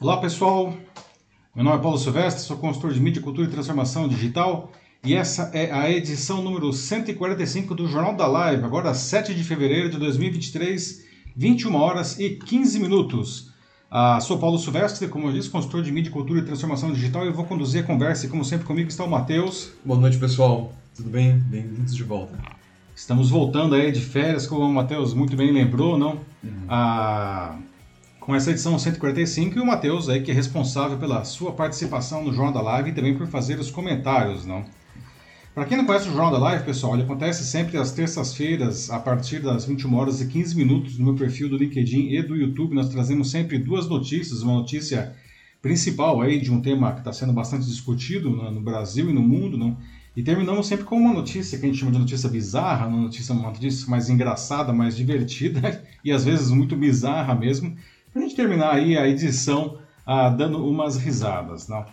Olá pessoal, meu nome é Paulo Silvestre, sou consultor de mídia, cultura e transformação digital e essa é a edição número 145 do Jornal da Live, agora 7 de fevereiro de 2023, 21 horas e 15 minutos. Ah, sou Paulo Silvestre, como eu disse, consultor de mídia, cultura e transformação digital e eu vou conduzir a conversa e como sempre comigo está o Matheus. Boa noite pessoal, tudo bem? Bem-vindos de volta. Estamos voltando aí de férias, como o Matheus muito bem lembrou, não? Uhum. Ah, com essa edição 145 e o Matheus aí que é responsável pela sua participação no Jornal da Live e também por fazer os comentários, não? Para quem não conhece o Jornal da Live, pessoal, ele acontece sempre às terças-feiras, a partir das 21 horas e 15 minutos, no meu perfil do LinkedIn e do YouTube. Nós trazemos sempre duas notícias, uma notícia principal aí de um tema que está sendo bastante discutido no, Brasil e no mundo, não? E terminamos sempre com uma notícia que a gente chama de notícia bizarra, uma notícia, uma notícia mais engraçada, mais divertida e às vezes muito bizarra mesmo, para a gente terminar aí a edição ah, dando umas risadas. Né?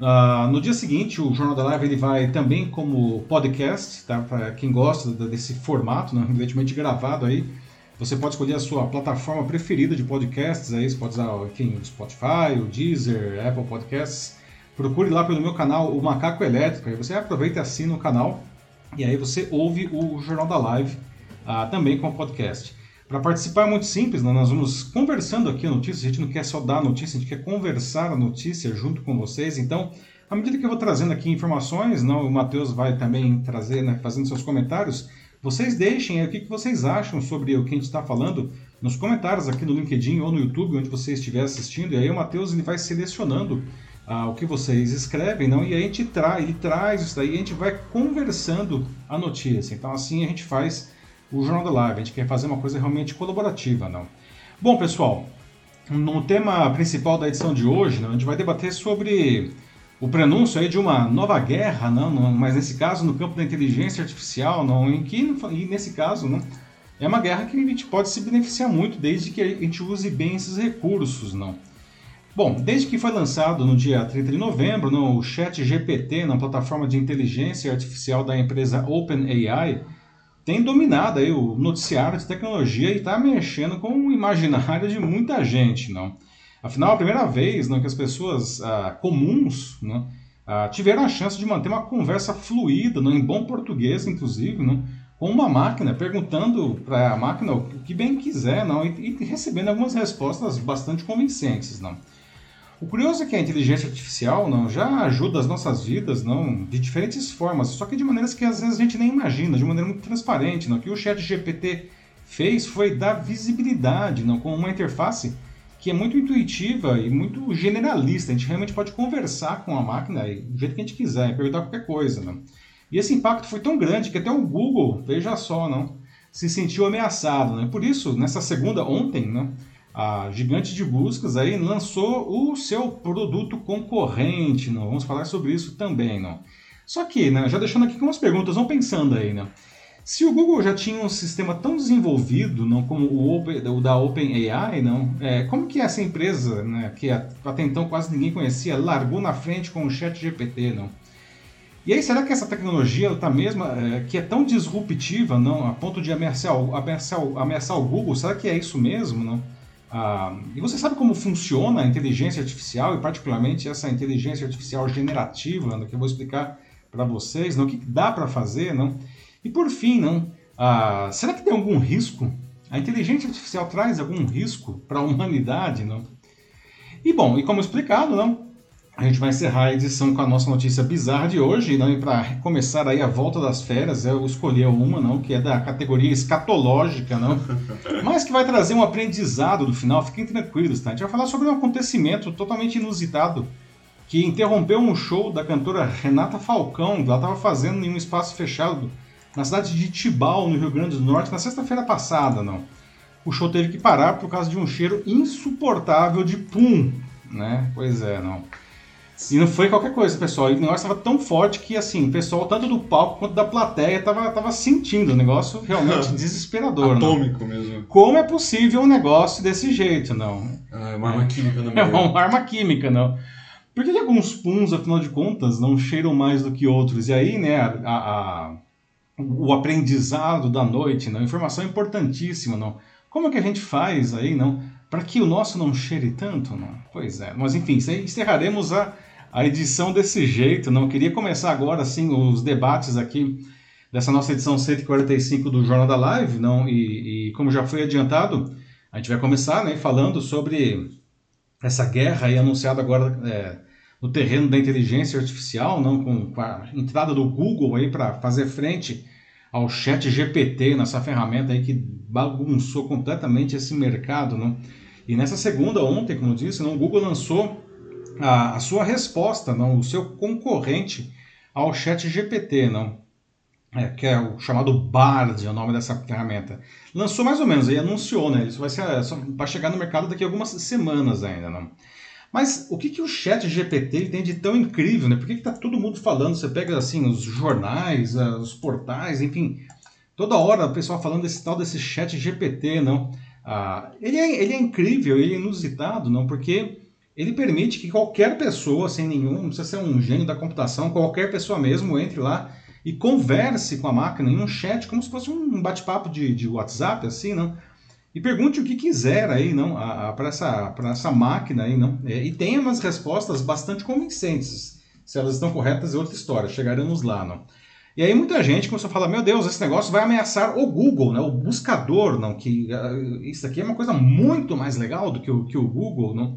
Ah, no dia seguinte, o Jornal da Live ele vai também como podcast, tá? para quem gosta desse formato, né? evidentemente gravado aí. Você pode escolher a sua plataforma preferida de podcasts, aí você pode usar enfim, o Spotify, o Deezer, Apple Podcasts. Procure lá pelo meu canal, o Macaco Elétrico, aí você aproveita e assina o canal e aí você ouve o Jornal da Live ah, também com podcast. Para participar é muito simples, né? nós vamos conversando aqui a notícia, a gente não quer só dar a notícia, a gente quer conversar a notícia junto com vocês. Então, à medida que eu vou trazendo aqui informações, não, o Matheus vai também trazer, né, fazendo seus comentários, vocês deixem aí o que, que vocês acham sobre o que a gente está falando nos comentários aqui no LinkedIn ou no YouTube, onde você estiver assistindo, e aí o Matheus ele vai selecionando ah, o que vocês escrevem, não? E a gente traz, ele traz isso daí, a gente vai conversando a notícia. Então assim a gente faz o Jornal da Live. A gente quer fazer uma coisa realmente colaborativa, não? Bom, pessoal, no tema principal da edição de hoje, não, a gente vai debater sobre o prenúncio aí de uma nova guerra, não, não, mas nesse caso no campo da inteligência artificial, não, em que e nesse caso, não, é uma guerra que a gente pode se beneficiar muito desde que a gente use bem esses recursos, não. Bom, desde que foi lançado no dia 30 de novembro, não, o Chat GPT, na plataforma de inteligência artificial da empresa OpenAI, tem dominado aí o noticiário de tecnologia e está mexendo com o imaginário de muita gente, não? Afinal, é a primeira vez não, que as pessoas ah, comuns não, ah, tiveram a chance de manter uma conversa fluida, não, em bom português, inclusive, não, com uma máquina, perguntando para a máquina o que bem quiser não, e, e recebendo algumas respostas bastante convincentes. Não. O curioso é que a inteligência artificial não já ajuda as nossas vidas não de diferentes formas, só que de maneiras que às vezes a gente nem imagina, de maneira muito transparente. Não? O que o Chat GPT fez foi dar visibilidade não, com uma interface que é muito intuitiva e muito generalista. A gente realmente pode conversar com a máquina do jeito que a gente quiser, e perguntar qualquer coisa. Não? E esse impacto foi tão grande que até o Google, veja só, não, se sentiu ameaçado. Né? Por isso, nessa segunda, ontem, não, a gigante de buscas aí lançou o seu produto concorrente, não? Vamos falar sobre isso também, não? Só que, né, já deixando aqui algumas perguntas, vão pensando aí, né? Se o Google já tinha um sistema tão desenvolvido, não como o, Open, o da OpenAI, não, é, como que essa empresa, né, que até então quase ninguém conhecia, largou na frente com o ChatGPT, não? E aí, será que essa tecnologia está mesmo, é, que é tão disruptiva, não, a ponto de ameaçar, ameaçar, ameaçar o Google? Será que é isso mesmo, não? Ah, e você sabe como funciona a inteligência artificial e particularmente essa inteligência artificial generativa, né, que eu vou explicar para vocês, não, o que dá para fazer, não? E por fim, não? Ah, será que tem algum risco? A inteligência artificial traz algum risco para a humanidade, não? E bom, e como explicado, não? A gente vai encerrar a edição com a nossa notícia bizarra de hoje, não? E para começar aí a volta das férias, eu escolhi uma, não, que é da categoria escatológica, não, mas que vai trazer um aprendizado no final. Fiquem tranquilos, tá? A gente vai falar sobre um acontecimento totalmente inusitado que interrompeu um show da cantora Renata Falcão, que ela estava fazendo em um espaço fechado na cidade de Tibau, no Rio Grande do Norte, na sexta-feira passada, não. O show teve que parar por causa de um cheiro insuportável de pum, né? Pois é, não. E não foi qualquer coisa, pessoal. E o negócio estava tão forte que, assim, o pessoal, tanto do palco quanto da plateia, tava, tava sentindo o negócio realmente desesperador. Atômico não? mesmo. Como é possível um negócio desse jeito, não? Ah, é uma arma química, não É uma arma química, não. Por que, que alguns puns, afinal de contas, não cheiram mais do que outros? E aí, né, a, a, o aprendizado da noite, não? Informação importantíssima, não? Como é que a gente faz aí, não? Para que o nosso não cheire tanto, não? Pois é. Mas enfim, encerraremos a, a edição desse jeito. Não queria começar agora assim os debates aqui dessa nossa edição 145 do Jornal da Live, não? E, e como já foi adiantado, a gente vai começar, né, falando sobre essa guerra aí anunciada agora é, no terreno da inteligência artificial, não com, com a entrada do Google aí para fazer frente ao Chat GPT, nessa ferramenta aí que bagunçou completamente esse mercado, não? E nessa segunda, ontem, como eu disse, não, o Google lançou a, a sua resposta, não, o seu concorrente ao Chat GPT, não, é, que é o chamado Bard, é o nome dessa ferramenta. Lançou mais ou menos, aí anunciou, né? Isso vai, ser, vai chegar no mercado daqui a algumas semanas ainda, não. Mas o que, que o chat GPT tem de tão incrível, né? Por que, que tá todo mundo falando? Você pega, assim, os jornais, os portais, enfim, toda hora o pessoal falando desse tal desse chat GPT, não? Ah, ele, é, ele é incrível, ele é inusitado, não, porque ele permite que qualquer pessoa, sem nenhum, não precisa ser um gênio da computação, qualquer pessoa mesmo entre lá e converse com a máquina em um chat, como se fosse um bate-papo de, de WhatsApp, assim, não? E pergunte o que quiser aí, não, para essa, essa máquina aí, não? É, e tenha umas respostas bastante convincentes. Se elas estão corretas é outra história, chegaremos lá, não? E aí muita gente começou a falar, meu Deus, esse negócio vai ameaçar o Google, né? O buscador, não? Que uh, isso aqui é uma coisa muito mais legal do que o, que o Google, não?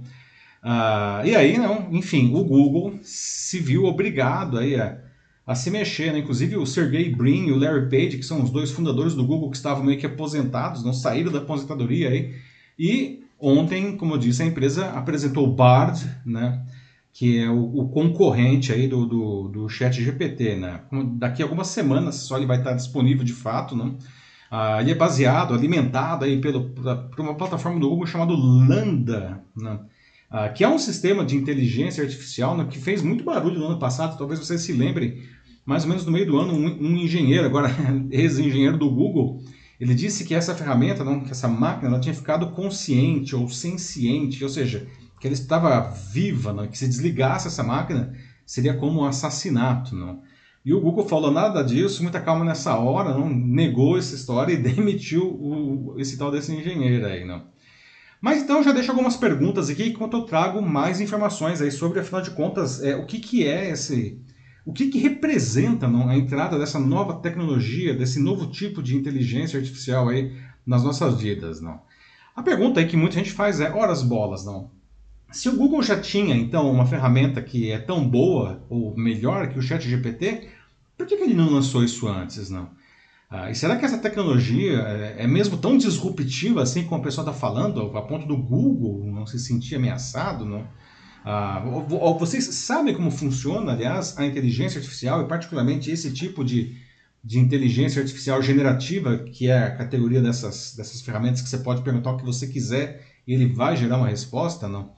Uh, e aí, não, enfim, o Google se viu obrigado aí a, a se mexer, né? Inclusive o Sergey Brin e o Larry Page, que são os dois fundadores do Google que estavam meio que aposentados, não saíram da aposentadoria aí. E ontem, como eu disse, a empresa apresentou o Bard, né? Que é o, o, concorrente aí do, do, do chat GPT, né? Daqui a algumas semanas só ele vai estar disponível de fato, né? Ah, ele é baseado, alimentado aí pelo, por uma plataforma do Google chamada Lambda, né? ah, que é um sistema de inteligência artificial né, que fez muito barulho no ano passado, talvez vocês se lembrem, mais ou menos no meio do ano, um, um engenheiro, agora ex-engenheiro do Google, ele disse que essa ferramenta, não, que essa máquina, ela tinha ficado consciente ou senciente, ou seja, que ela estava viva, não? que se desligasse essa máquina seria como um assassinato. Não? E o Google falou nada disso, muita calma nessa hora, não negou essa história e demitiu o, esse tal desse engenheiro aí. Não? Mas então já deixo algumas perguntas aqui enquanto eu trago mais informações aí sobre, afinal de contas, é, o que, que é esse. O que, que representa não, a entrada dessa nova tecnologia, desse novo tipo de inteligência artificial aí nas nossas vidas, não? A pergunta aí que muita gente faz é, horas bolas, não? Se o Google já tinha, então, uma ferramenta que é tão boa ou melhor que o ChatGPT, por que, que ele não lançou isso antes, não? Ah, e será que essa tecnologia é, é mesmo tão disruptiva assim como a pessoa está falando, a ponto do Google não se sentir ameaçado, não? Ah, vocês sabem como funciona, aliás, a inteligência artificial e particularmente esse tipo de, de inteligência artificial generativa, que é a categoria dessas, dessas ferramentas que você pode perguntar o que você quiser e ele vai gerar uma resposta, não?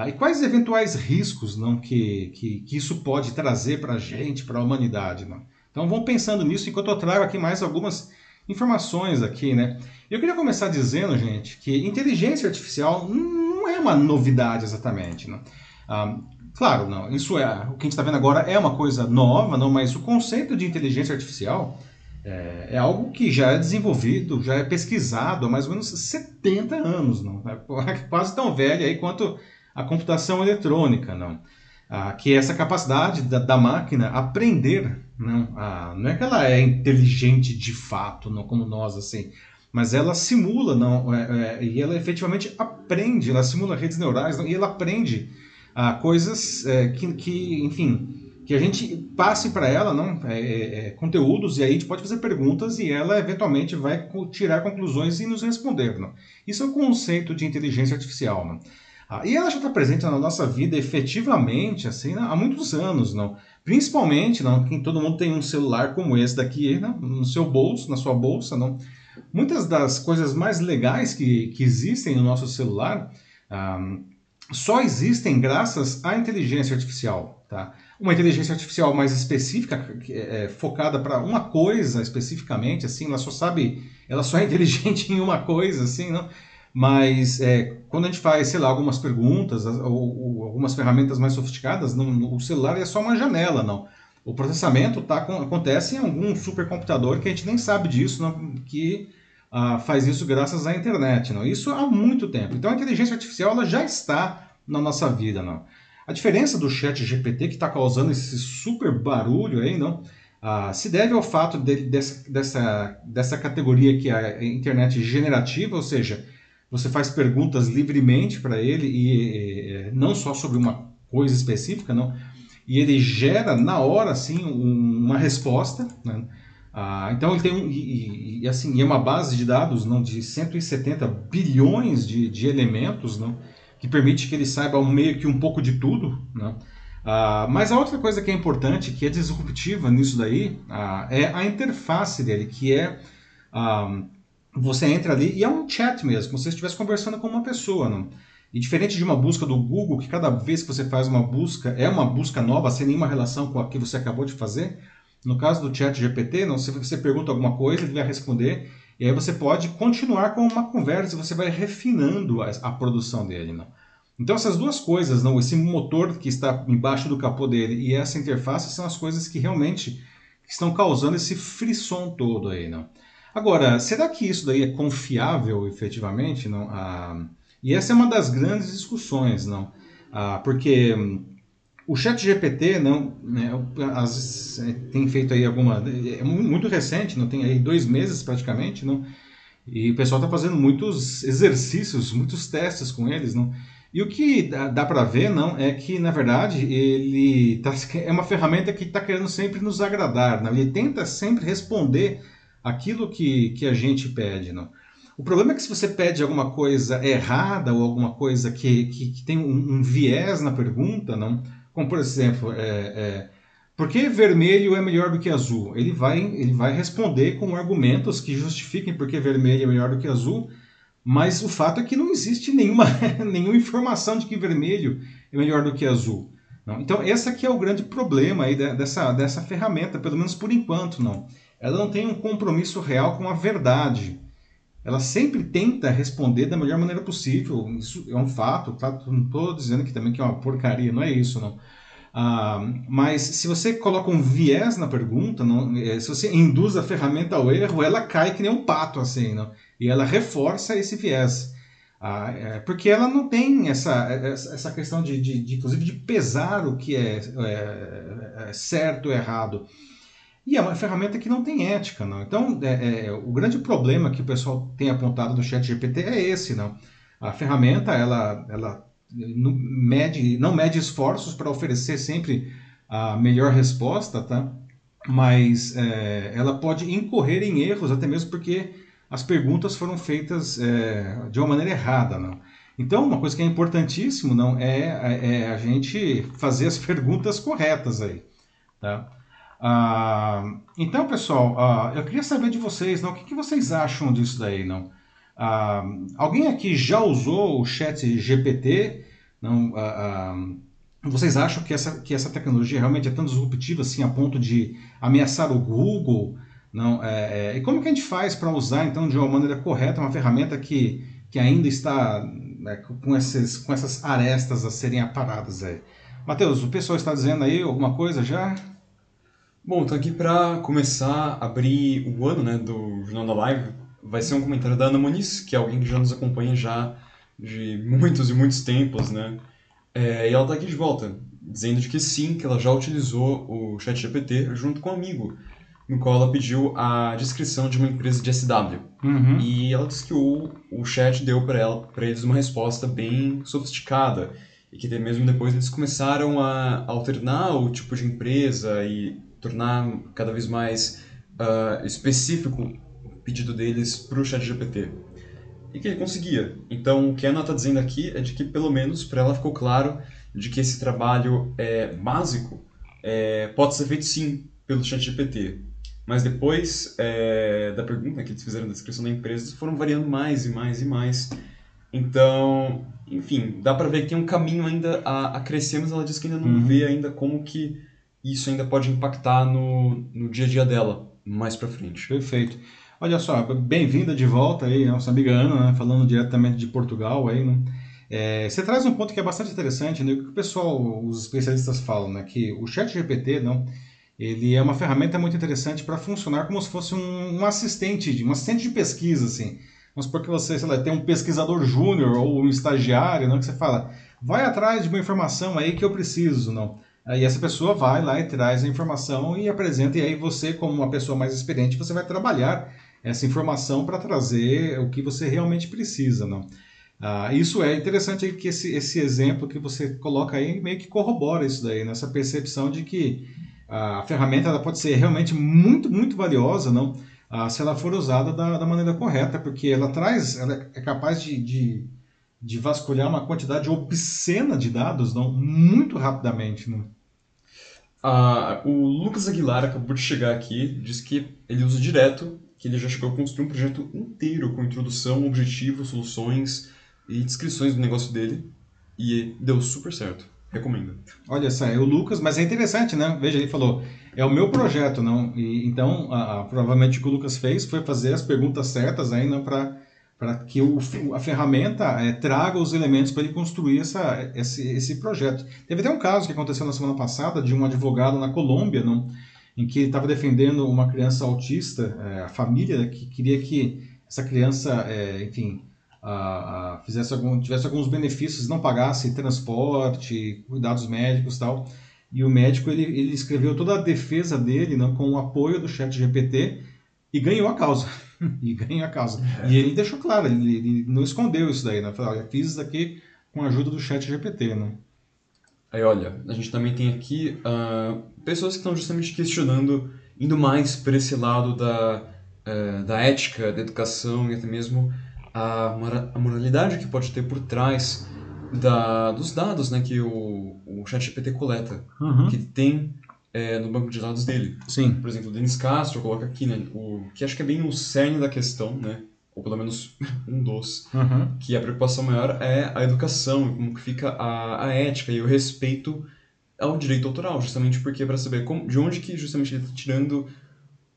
Ah, e quais eventuais riscos não, que, que, que isso pode trazer para a gente, para a humanidade? Não? Então vão pensando nisso enquanto eu trago aqui mais algumas informações aqui, né? Eu queria começar dizendo, gente, que inteligência artificial não é uma novidade exatamente, não. Ah, claro, não. Isso é o que a gente está vendo agora é uma coisa nova, não. Mas o conceito de inteligência artificial é, é, algo que já é desenvolvido, já é pesquisado há mais ou menos 70 anos, não. É quase tão velho aí quanto a computação eletrônica, não. Ah, que é essa capacidade da, da máquina aprender, não, ah, não é que ela é inteligente de fato, não como nós assim, mas ela simula, não, é, é, e ela efetivamente aprende, ela simula redes neurais não, e ela aprende ah, coisas é, que, que, enfim, que a gente passe para ela, não, é, é, é, conteúdos e aí a gente pode fazer perguntas e ela eventualmente vai tirar conclusões e nos responder, não. Isso é o conceito de inteligência artificial, não. Ah, e ela já está presente na nossa vida efetivamente assim há muitos anos, não? Principalmente, não, que todo mundo tem um celular como esse daqui não? no seu bolso, na sua bolsa, não? Muitas das coisas mais legais que, que existem no nosso celular ah, só existem graças à inteligência artificial, tá? Uma inteligência artificial mais específica, é, é, focada para uma coisa especificamente, assim, ela só sabe, ela só é inteligente em uma coisa, assim, não? Mas é, quando a gente faz, sei lá, algumas perguntas ou, ou algumas ferramentas mais sofisticadas, não, o celular é só uma janela, não. O processamento tá, acontece em algum supercomputador que a gente nem sabe disso, não, que uh, faz isso graças à internet, não? Isso há muito tempo. Então a inteligência artificial ela já está na nossa vida, não? A diferença do chat GPT que está causando esse super barulho aí, não? Uh, se deve ao fato de, dessa, dessa, dessa categoria que é a internet generativa, ou seja, você faz perguntas livremente para ele e, e, não só sobre uma coisa específica, não, e ele gera na hora assim um, uma resposta, né? Ah, então ele tem um, e, e, assim, é uma base de dados não, de 170 bilhões de, de elementos não, que permite que ele saiba um, meio que um pouco de tudo. Não? Ah, mas a outra coisa que é importante, que é disruptiva nisso daí, ah, é a interface dele, que é ah, você entra ali e é um chat mesmo, como se você estivesse conversando com uma pessoa. Não? E diferente de uma busca do Google, que cada vez que você faz uma busca é uma busca nova, sem nenhuma relação com a que você acabou de fazer, no caso do chat GPT, não, se você pergunta alguma coisa, ele vai responder, e aí você pode continuar com uma conversa você vai refinando a, a produção dele. Não? Então essas duas coisas, não, esse motor que está embaixo do capô dele e essa interface são as coisas que realmente estão causando esse frisson todo aí, não? Agora, será que isso daí é confiável efetivamente, não? Ah, e essa é uma das grandes discussões, não? Ah, porque hum, o chat GPT não, né, as, é, tem feito aí alguma. É muito recente, não tem aí dois meses praticamente, não? E o pessoal está fazendo muitos exercícios, muitos testes com eles, não? E o que dá, dá para ver, não, é que na verdade ele tá, é uma ferramenta que está querendo sempre nos agradar, não? Ele tenta sempre responder aquilo que, que a gente pede, não? O problema é que se você pede alguma coisa errada ou alguma coisa que, que, que tem um, um viés na pergunta, não? Como, por exemplo, é, é, por que vermelho é melhor do que azul? Ele vai, ele vai responder com argumentos que justifiquem por que vermelho é melhor do que azul, mas o fato é que não existe nenhuma, nenhuma informação de que vermelho é melhor do que azul. Não? Então, esse aqui é o grande problema aí dessa, dessa ferramenta, pelo menos por enquanto, não. Ela não tem um compromisso real com a verdade. Ela sempre tenta responder da melhor maneira possível. Isso é um fato, tá? Não estou dizendo que também que é uma porcaria, não é isso, não. Ah, mas se você coloca um viés na pergunta, não, é, se você induz a ferramenta ao erro, ela cai que nem um pato, assim, não? e ela reforça esse viés. Ah, é, porque ela não tem essa, essa questão de, de, de, inclusive, de pesar o que é, é, é certo ou errado. E é uma ferramenta que não tem ética, não. Então, é, é, o grande problema que o pessoal tem apontado no Chat GPT é esse, não. A ferramenta, ela, ela não mede, não mede esforços para oferecer sempre a melhor resposta, tá? Mas é, ela pode incorrer em erros, até mesmo porque as perguntas foram feitas é, de uma maneira errada, não. Então, uma coisa que é importantíssimo, não, é, é a gente fazer as perguntas corretas aí, tá? Ah, então, pessoal, ah, eu queria saber de vocês, não, o que, que vocês acham disso daí, não? Ah, alguém aqui já usou o Chat GPT? Não? Vocês acham que essa, que essa tecnologia realmente é tão disruptiva assim a ponto de ameaçar o Google? Não, é, é, e como que a gente faz para usar então de uma maneira correta uma ferramenta que, que ainda está né, com, esses, com essas arestas a serem aparadas aí? Matheus, o pessoal está dizendo aí alguma coisa já? Bom, tô aqui para começar a abrir o ano né, do Jornal da Live. Vai ser um comentário da Ana Muniz, que é alguém que já nos acompanha já de muitos e muitos tempos, né? É, e ela tá aqui de volta, dizendo de que sim, que ela já utilizou o ChatGPT junto com um amigo, no qual ela pediu a descrição de uma empresa de SW. Uhum. E ela disse que o, o chat deu para eles uma resposta bem sofisticada e que mesmo depois eles começaram a alternar o tipo de empresa e tornar cada vez mais uh, específico o pedido deles para o ChatGPT. E que ele conseguia. Então, o que a Ana está dizendo aqui é de que, pelo menos, para ela ficou claro de que esse trabalho é, básico é, pode ser feito sim pelo ChatGPT. Mas depois é, da pergunta que eles fizeram na descrição da empresa, foram variando mais e mais e mais. Então, enfim, dá para ver que tem um caminho ainda a, a crescer, mas ela diz que ainda não uhum. vê ainda como que isso ainda pode impactar no, no dia a dia dela mais para frente. Perfeito. Olha só, bem-vinda de volta aí, nossa amiga Ana, né, falando diretamente de Portugal aí, né? É, você traz um ponto que é bastante interessante, né? O que o pessoal, os especialistas falam, né? Que o chat GPT, não, ele é uma ferramenta muito interessante para funcionar como se fosse um, um, assistente, um assistente de pesquisa, assim. Vamos supor que você, sei lá, tem um pesquisador júnior ou um estagiário, não, que você fala, vai atrás de uma informação aí que eu preciso, não. Aí essa pessoa vai lá e traz a informação e apresenta, e aí você, como uma pessoa mais experiente, você vai trabalhar essa informação para trazer o que você realmente precisa, não. Ah, isso é interessante que esse, esse exemplo que você coloca aí meio que corrobora isso daí, nessa percepção de que a ferramenta ela pode ser realmente muito, muito valiosa, não? Ah, se ela for usada da, da, maneira correta, porque ela traz, ela é capaz de, de, de, vasculhar uma quantidade obscena de dados, não? Muito rapidamente, não? Ah, o Lucas Aguilar acabou de chegar aqui, diz que ele usa direto, que ele já chegou a construir um projeto inteiro com introdução, objetivo, soluções, e descrições do negócio dele e deu super certo. Recomendo. Olha só, é o Lucas, mas é interessante, né? Veja, ele falou, é o meu projeto, não? E, então, a, a, provavelmente o que o Lucas fez foi fazer as perguntas certas aí, não para para que o, a ferramenta é, traga os elementos para ele construir essa, esse, esse projeto. Teve até um caso que aconteceu na semana passada de um advogado na Colômbia, não, em que ele estava defendendo uma criança autista, é, a família que queria que essa criança, é, enfim, a, a, fizesse algum, tivesse alguns benefícios, não pagasse transporte, cuidados médicos tal. E o médico ele, ele escreveu toda a defesa dele né, com o apoio do chat GPT e ganhou a causa. e ganhou a causa. É. E ele deixou claro, ele, ele, não escondeu isso daí, né? Falou, fiz isso aqui com a ajuda do chat GPT, né? Aí olha, a gente também tem aqui uh, pessoas que estão justamente questionando, indo mais para esse lado da, uh, da ética, da educação e até mesmo a, a moralidade que pode ter por trás da, dos dados né, que o, o ChatGPT coleta, uhum. que tem é, no banco de dados dele. Sim. Por exemplo, o Denis Castro coloca aqui, né, o, que acho que é bem o cerne da questão, né, ou pelo menos um dos, uhum. que a preocupação maior é a educação, como que fica a, a ética e o respeito ao direito autoral, justamente porque para saber como, de onde que justamente ele está tirando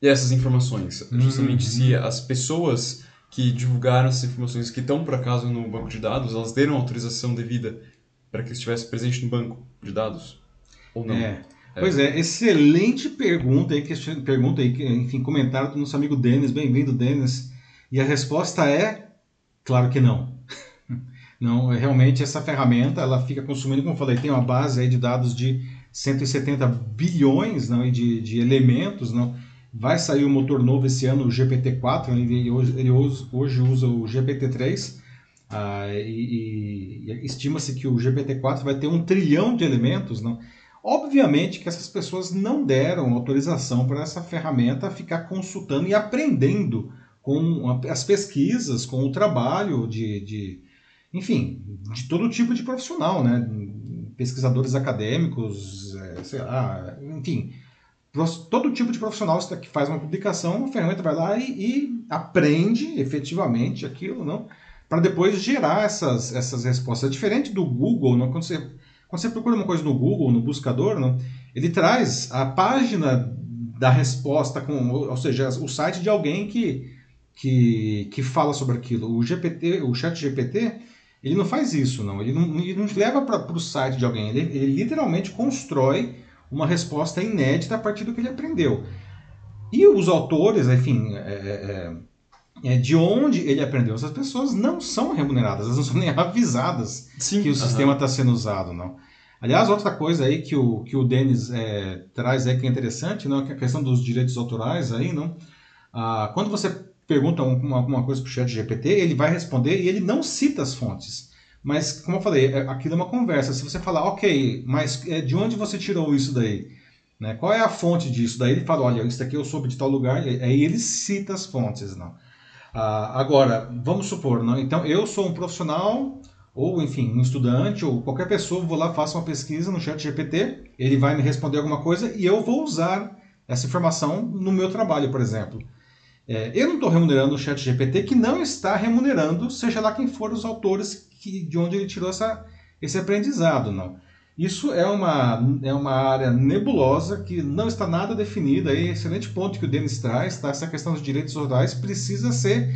essas informações, justamente uhum. se as pessoas que divulgaram essas informações que estão por acaso no banco de dados, elas deram autorização devida para que estivesse presente no banco de dados ou não? É. É. Pois é, excelente pergunta aí, que, pergunta aí, enfim, comentário do nosso amigo Denis, bem-vindo Denis. E a resposta é, claro que não. Não, realmente essa ferramenta, ela fica consumindo, como eu falei, tem uma base aí de dados de 170 bilhões não, de, de elementos, não, Vai sair o motor novo esse ano, o GPT-4, ele, hoje, ele hoje usa o GPT-3, ah, e, e estima-se que o GPT-4 vai ter um trilhão de elementos. Não? Obviamente que essas pessoas não deram autorização para essa ferramenta ficar consultando e aprendendo com as pesquisas, com o trabalho de, de enfim, de todo tipo de profissional, né? pesquisadores acadêmicos, é, sei lá, enfim, todo tipo de profissional que faz uma publicação, a ferramenta vai lá e, e aprende efetivamente aquilo, não? Para depois gerar essas, essas respostas. É diferente do Google, não? Quando você, quando você procura uma coisa no Google, no buscador, não? ele traz a página da resposta, com, ou seja, o site de alguém que, que, que fala sobre aquilo. O GPT, o chat GPT, ele não faz isso, não. Ele não, ele não leva para o site de alguém. Ele, ele literalmente constrói uma resposta inédita a partir do que ele aprendeu. E os autores, enfim, é, é, é, de onde ele aprendeu, essas pessoas não são remuneradas, elas não são nem avisadas Sim, que o sistema está sendo usado, não. Aliás, outra coisa aí que o, que o Denis é, traz aí que é interessante, não, que é a questão dos direitos autorais aí, não. Ah, quando você pergunta uma, uma coisa para o chat GPT, ele vai responder e ele não cita as fontes. Mas, como eu falei, é, aquilo é uma conversa. Se você falar, ok, mas é, de onde você tirou isso daí? Né? Qual é a fonte disso? Daí ele fala, olha, isso daqui eu soube de tal lugar. Aí ele cita as fontes, não. Ah, agora, vamos supor, não? então eu sou um profissional, ou enfim, um estudante, ou qualquer pessoa, vou lá, faço uma pesquisa no chat GPT, ele vai me responder alguma coisa e eu vou usar essa informação no meu trabalho, por exemplo. É, eu não estou remunerando o chat GPT, que não está remunerando, seja lá quem for os autores que, de onde ele tirou essa, esse aprendizado. não. Isso é uma, é uma área nebulosa que não está nada definida. Aí, excelente ponto que o Denis traz, tá? essa questão dos direitos autorais precisa ser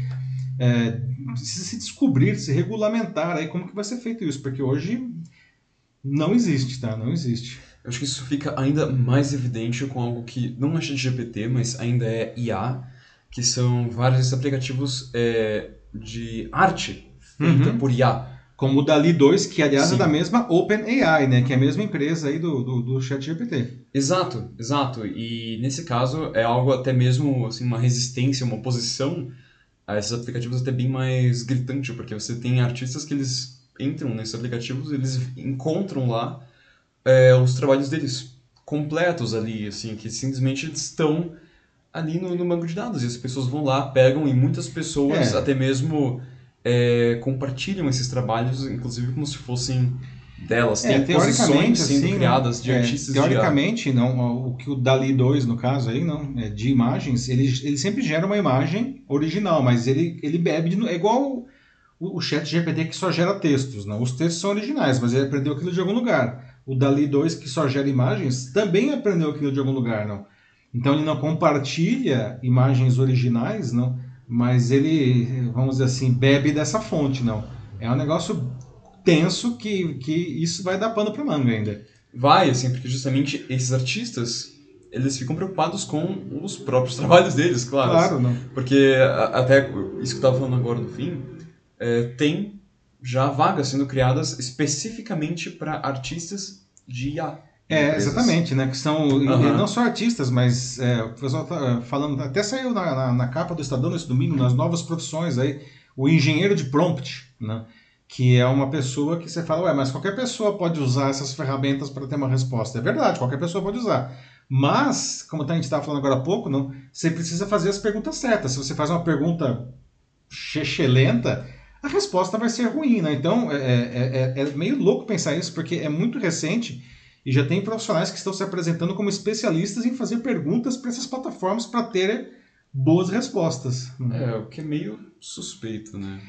é, precisa se descobrir, se regulamentar aí como que vai ser feito isso, porque hoje não existe, tá? Não existe. Eu acho que isso fica ainda mais evidente com algo que não é GPT, mas ainda é IA, que são vários aplicativos é, de arte feita Uhum. por IA. Como o Dali 2, que aliás Sim. é da mesma OpenAI, né? Que é a mesma empresa aí do, do, do ChatGPT. Exato, exato. E nesse caso é algo até mesmo assim uma resistência, uma oposição a esses aplicativos até bem mais gritante, porque você tem artistas que eles entram nesses aplicativos, eles encontram lá é, os trabalhos deles completos ali, assim, que simplesmente eles estão ali no, no banco de dados e as pessoas vão lá, pegam e muitas pessoas É. até mesmo é, compartilham esses trabalhos, inclusive como se fossem delas. É, tem posições sendo assim, criadas de é, artistas de. Teoricamente, não, o que o Dali 2, no caso aí, não, é, de imagens, ele, ele sempre gera uma imagem original, mas ele, ele bebe de. É igual o, o chat GPT que só gera textos, não. Os textos são originais, mas ele aprendeu aquilo de algum lugar. O Dali 2, que só gera imagens, também aprendeu aquilo de algum lugar, não. Então ele não compartilha imagens originais, não, mas ele, vamos dizer assim, bebe dessa fonte, não. É um negócio tenso que, que isso vai dar pano para manga ainda. Vai, assim, porque justamente esses artistas, eles ficam preocupados com os próprios trabalhos deles, claro. Claro, não. Porque até isso que eu tava falando agora no fim, é, tem já vagas sendo criadas especificamente para artistas de IA. É, Empresas. exatamente, né? Que são Aham. não só artistas, mas é, o pessoal tá falando, até saiu na, na, na capa do Estadão nesse domingo, nas novas profissões aí, o engenheiro de prompt, né? Que é uma pessoa que você fala, ué, mas qualquer pessoa pode usar essas ferramentas para ter uma resposta. É verdade, qualquer pessoa pode usar. Mas, como a gente estava falando agora há pouco, não, você precisa fazer as perguntas certas. Se você faz uma pergunta chechelenta, a resposta vai ser ruim, né? Então, é, é, é- é meio louco pensar isso, porque é muito recente e já tem profissionais que estão se apresentando como especialistas em fazer perguntas para essas plataformas para terem boas respostas. né? É, o que é meio suspeito, né?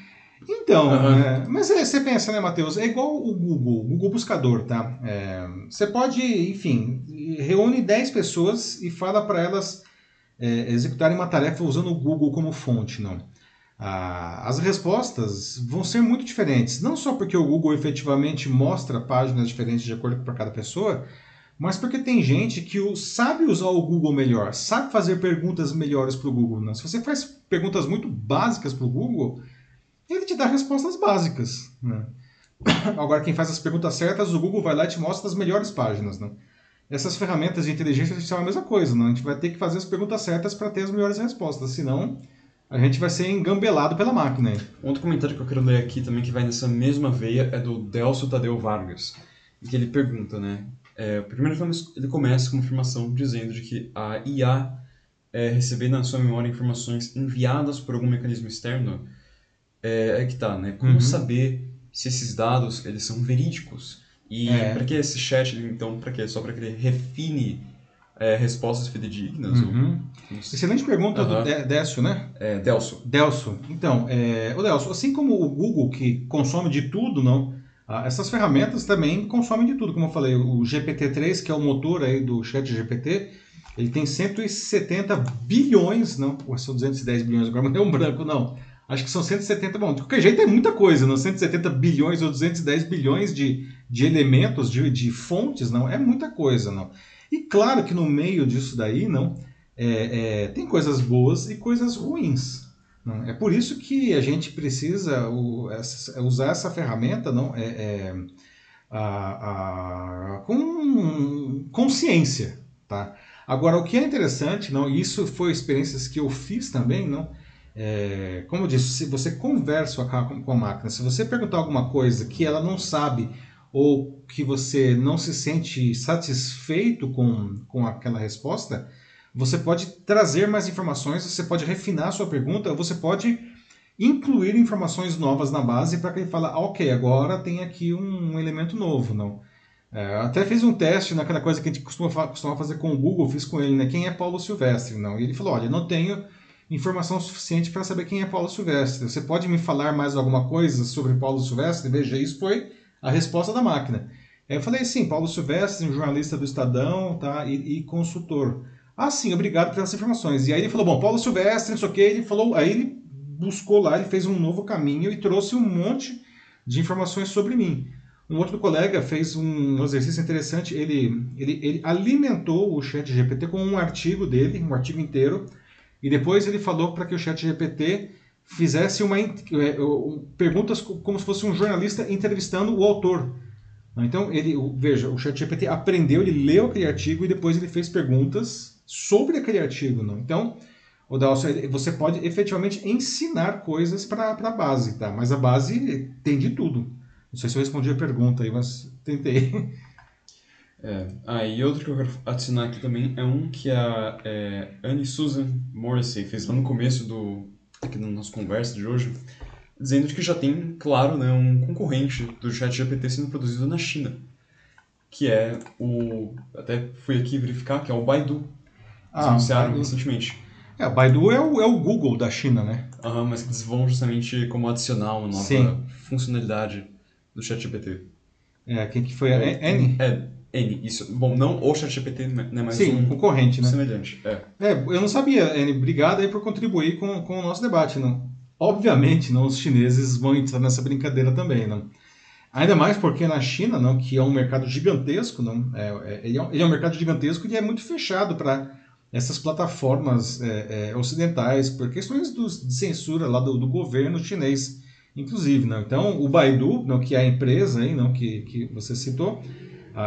Então, Aham. é, mas é, você pensa, né, Matheus? É igual o Google, o Google Buscador, tá? É, você pode, enfim, reúne 10 pessoas e fala para elas é, executarem uma tarefa usando o Google como fonte, não. Ah, as respostas vão ser muito diferentes, não só porque o Google efetivamente mostra páginas diferentes de acordo com cada pessoa, mas porque tem gente que sabe usar o Google melhor, sabe fazer perguntas melhores para o Google. Né? Se você faz perguntas muito básicas para o Google, ele te dá respostas básicas. Né? Agora, quem faz as perguntas certas, o Google vai lá e te mostra as melhores páginas. Né? Essas ferramentas de inteligência artificial é a mesma coisa. Né? A gente vai ter que fazer as perguntas certas para ter as melhores respostas, senão a gente vai ser engambelado pela máquina. Outro comentário que eu quero ler aqui também, que vai nessa mesma veia, é do Delcio Tadeu Vargas, em que ele pergunta, né? É, primeiro ele começa com uma afirmação dizendo de que a IA é, receber na sua memória informações enviadas por algum mecanismo externo, é, é que tá, né? Como Uhum. saber se esses dados eles são verídicos? E É. para que esse chat, então, para quê? Só para que ele refine é, respostas fidedignas? ou- Uhum. não sei. Excelente pergunta Aham. do Dé- Décio, né? É, Delcio. Delso, então, é, o Delso, assim como o Google que consome de tudo, não, ah, essas ferramentas também consomem de tudo, como eu falei, o GPT-3, que é o motor aí do chat GPT, ele tem 170 bilhões, não, ou são 210 bilhões, agora me deu um branco, não, acho que são 170, bom, de qualquer jeito é muita coisa, não, 170 bilhões ou 210 bilhões de, de elementos, de, de fontes, não, é muita coisa, não. E claro que no meio disso daí, não, é, é, tem coisas boas e coisas ruins. Não? É por isso que a gente precisa o- essa- usar essa ferramenta não, é, é, a- a- com consciência. Tá? Agora, o que é interessante, não, isso foi experiências que eu fiz também, não, é, como eu disse, se você conversa com a máquina, se você perguntar alguma coisa que ela não sabe ou que você não se sente satisfeito com, com aquela resposta, você pode trazer mais informações, você pode refinar a sua pergunta, você pode incluir informações novas na base para que ele fale, ah, ok, agora tem aqui um, um elemento novo, não. É, até fiz um teste naquela coisa que a gente costuma, costuma fazer com o Google, fiz com ele, né? Quem é Paulo Silvestre? Não. E ele falou, olha, não tenho informação suficiente para saber quem é Paulo Silvestre. Você pode me falar mais alguma coisa sobre Paulo Silvestre? Veja, isso foi a resposta da máquina. Eu falei, sim, Paulo Silvestre, um jornalista do Estadão, tá? E, e consultor. Ah, sim, obrigado pelas informações. E aí ele falou, bom, Paulo Silvestre, não sei o que, ele falou, aí ele buscou lá, ele fez um novo caminho e trouxe um monte de informações sobre mim. Um outro colega fez um exercício interessante, ele, ele, ele alimentou o chat GPT com um artigo dele, um artigo inteiro, e depois ele falou para que o chat GPT fizesse uma, é, perguntas como se fosse um jornalista entrevistando o autor. Então, ele, veja, o ChatGPT aprendeu, ele leu aquele artigo e depois ele fez perguntas sobre aquele artigo. Não? Então, o você pode efetivamente ensinar coisas para a base, tá? Mas a base tem de tudo. Não sei se eu respondi a pergunta aí, mas tentei. É. Ah, e outro que eu quero adicionar aqui também é um que a é, Anne Susan Morrissey fez lá no começo do aqui na nossa conversa de hoje, dizendo que já tem, claro, né, um concorrente do ChatGPT sendo produzido na China, que é o até fui aqui verificar que é o Baidu. Eles ah, anunciaram Baidu. recentemente. É, o Baidu é o, é o Google da China, né? Aham, mas que eles vão justamente como adicionar uma nova Sim. funcionalidade do ChatGPT. É, quem que foi? N? É, N, isso. Bom, não o ChatGPT, né, mas Sim, um concorrente, né? Semelhante, é. É, eu não sabia, N. Obrigado aí por contribuir com, com o nosso debate, não. Obviamente, não, os chineses vão entrar nessa brincadeira também, não. Ainda mais porque na China, não, que é um mercado gigantesco, não, é, é, ele, é um, ele é um mercado gigantesco e é muito fechado para essas plataformas é, é, ocidentais, por questões do, de censura lá do, do governo chinês inclusive. Não? Então, o Baidu, não, que é a empresa aí, não, que, que você citou,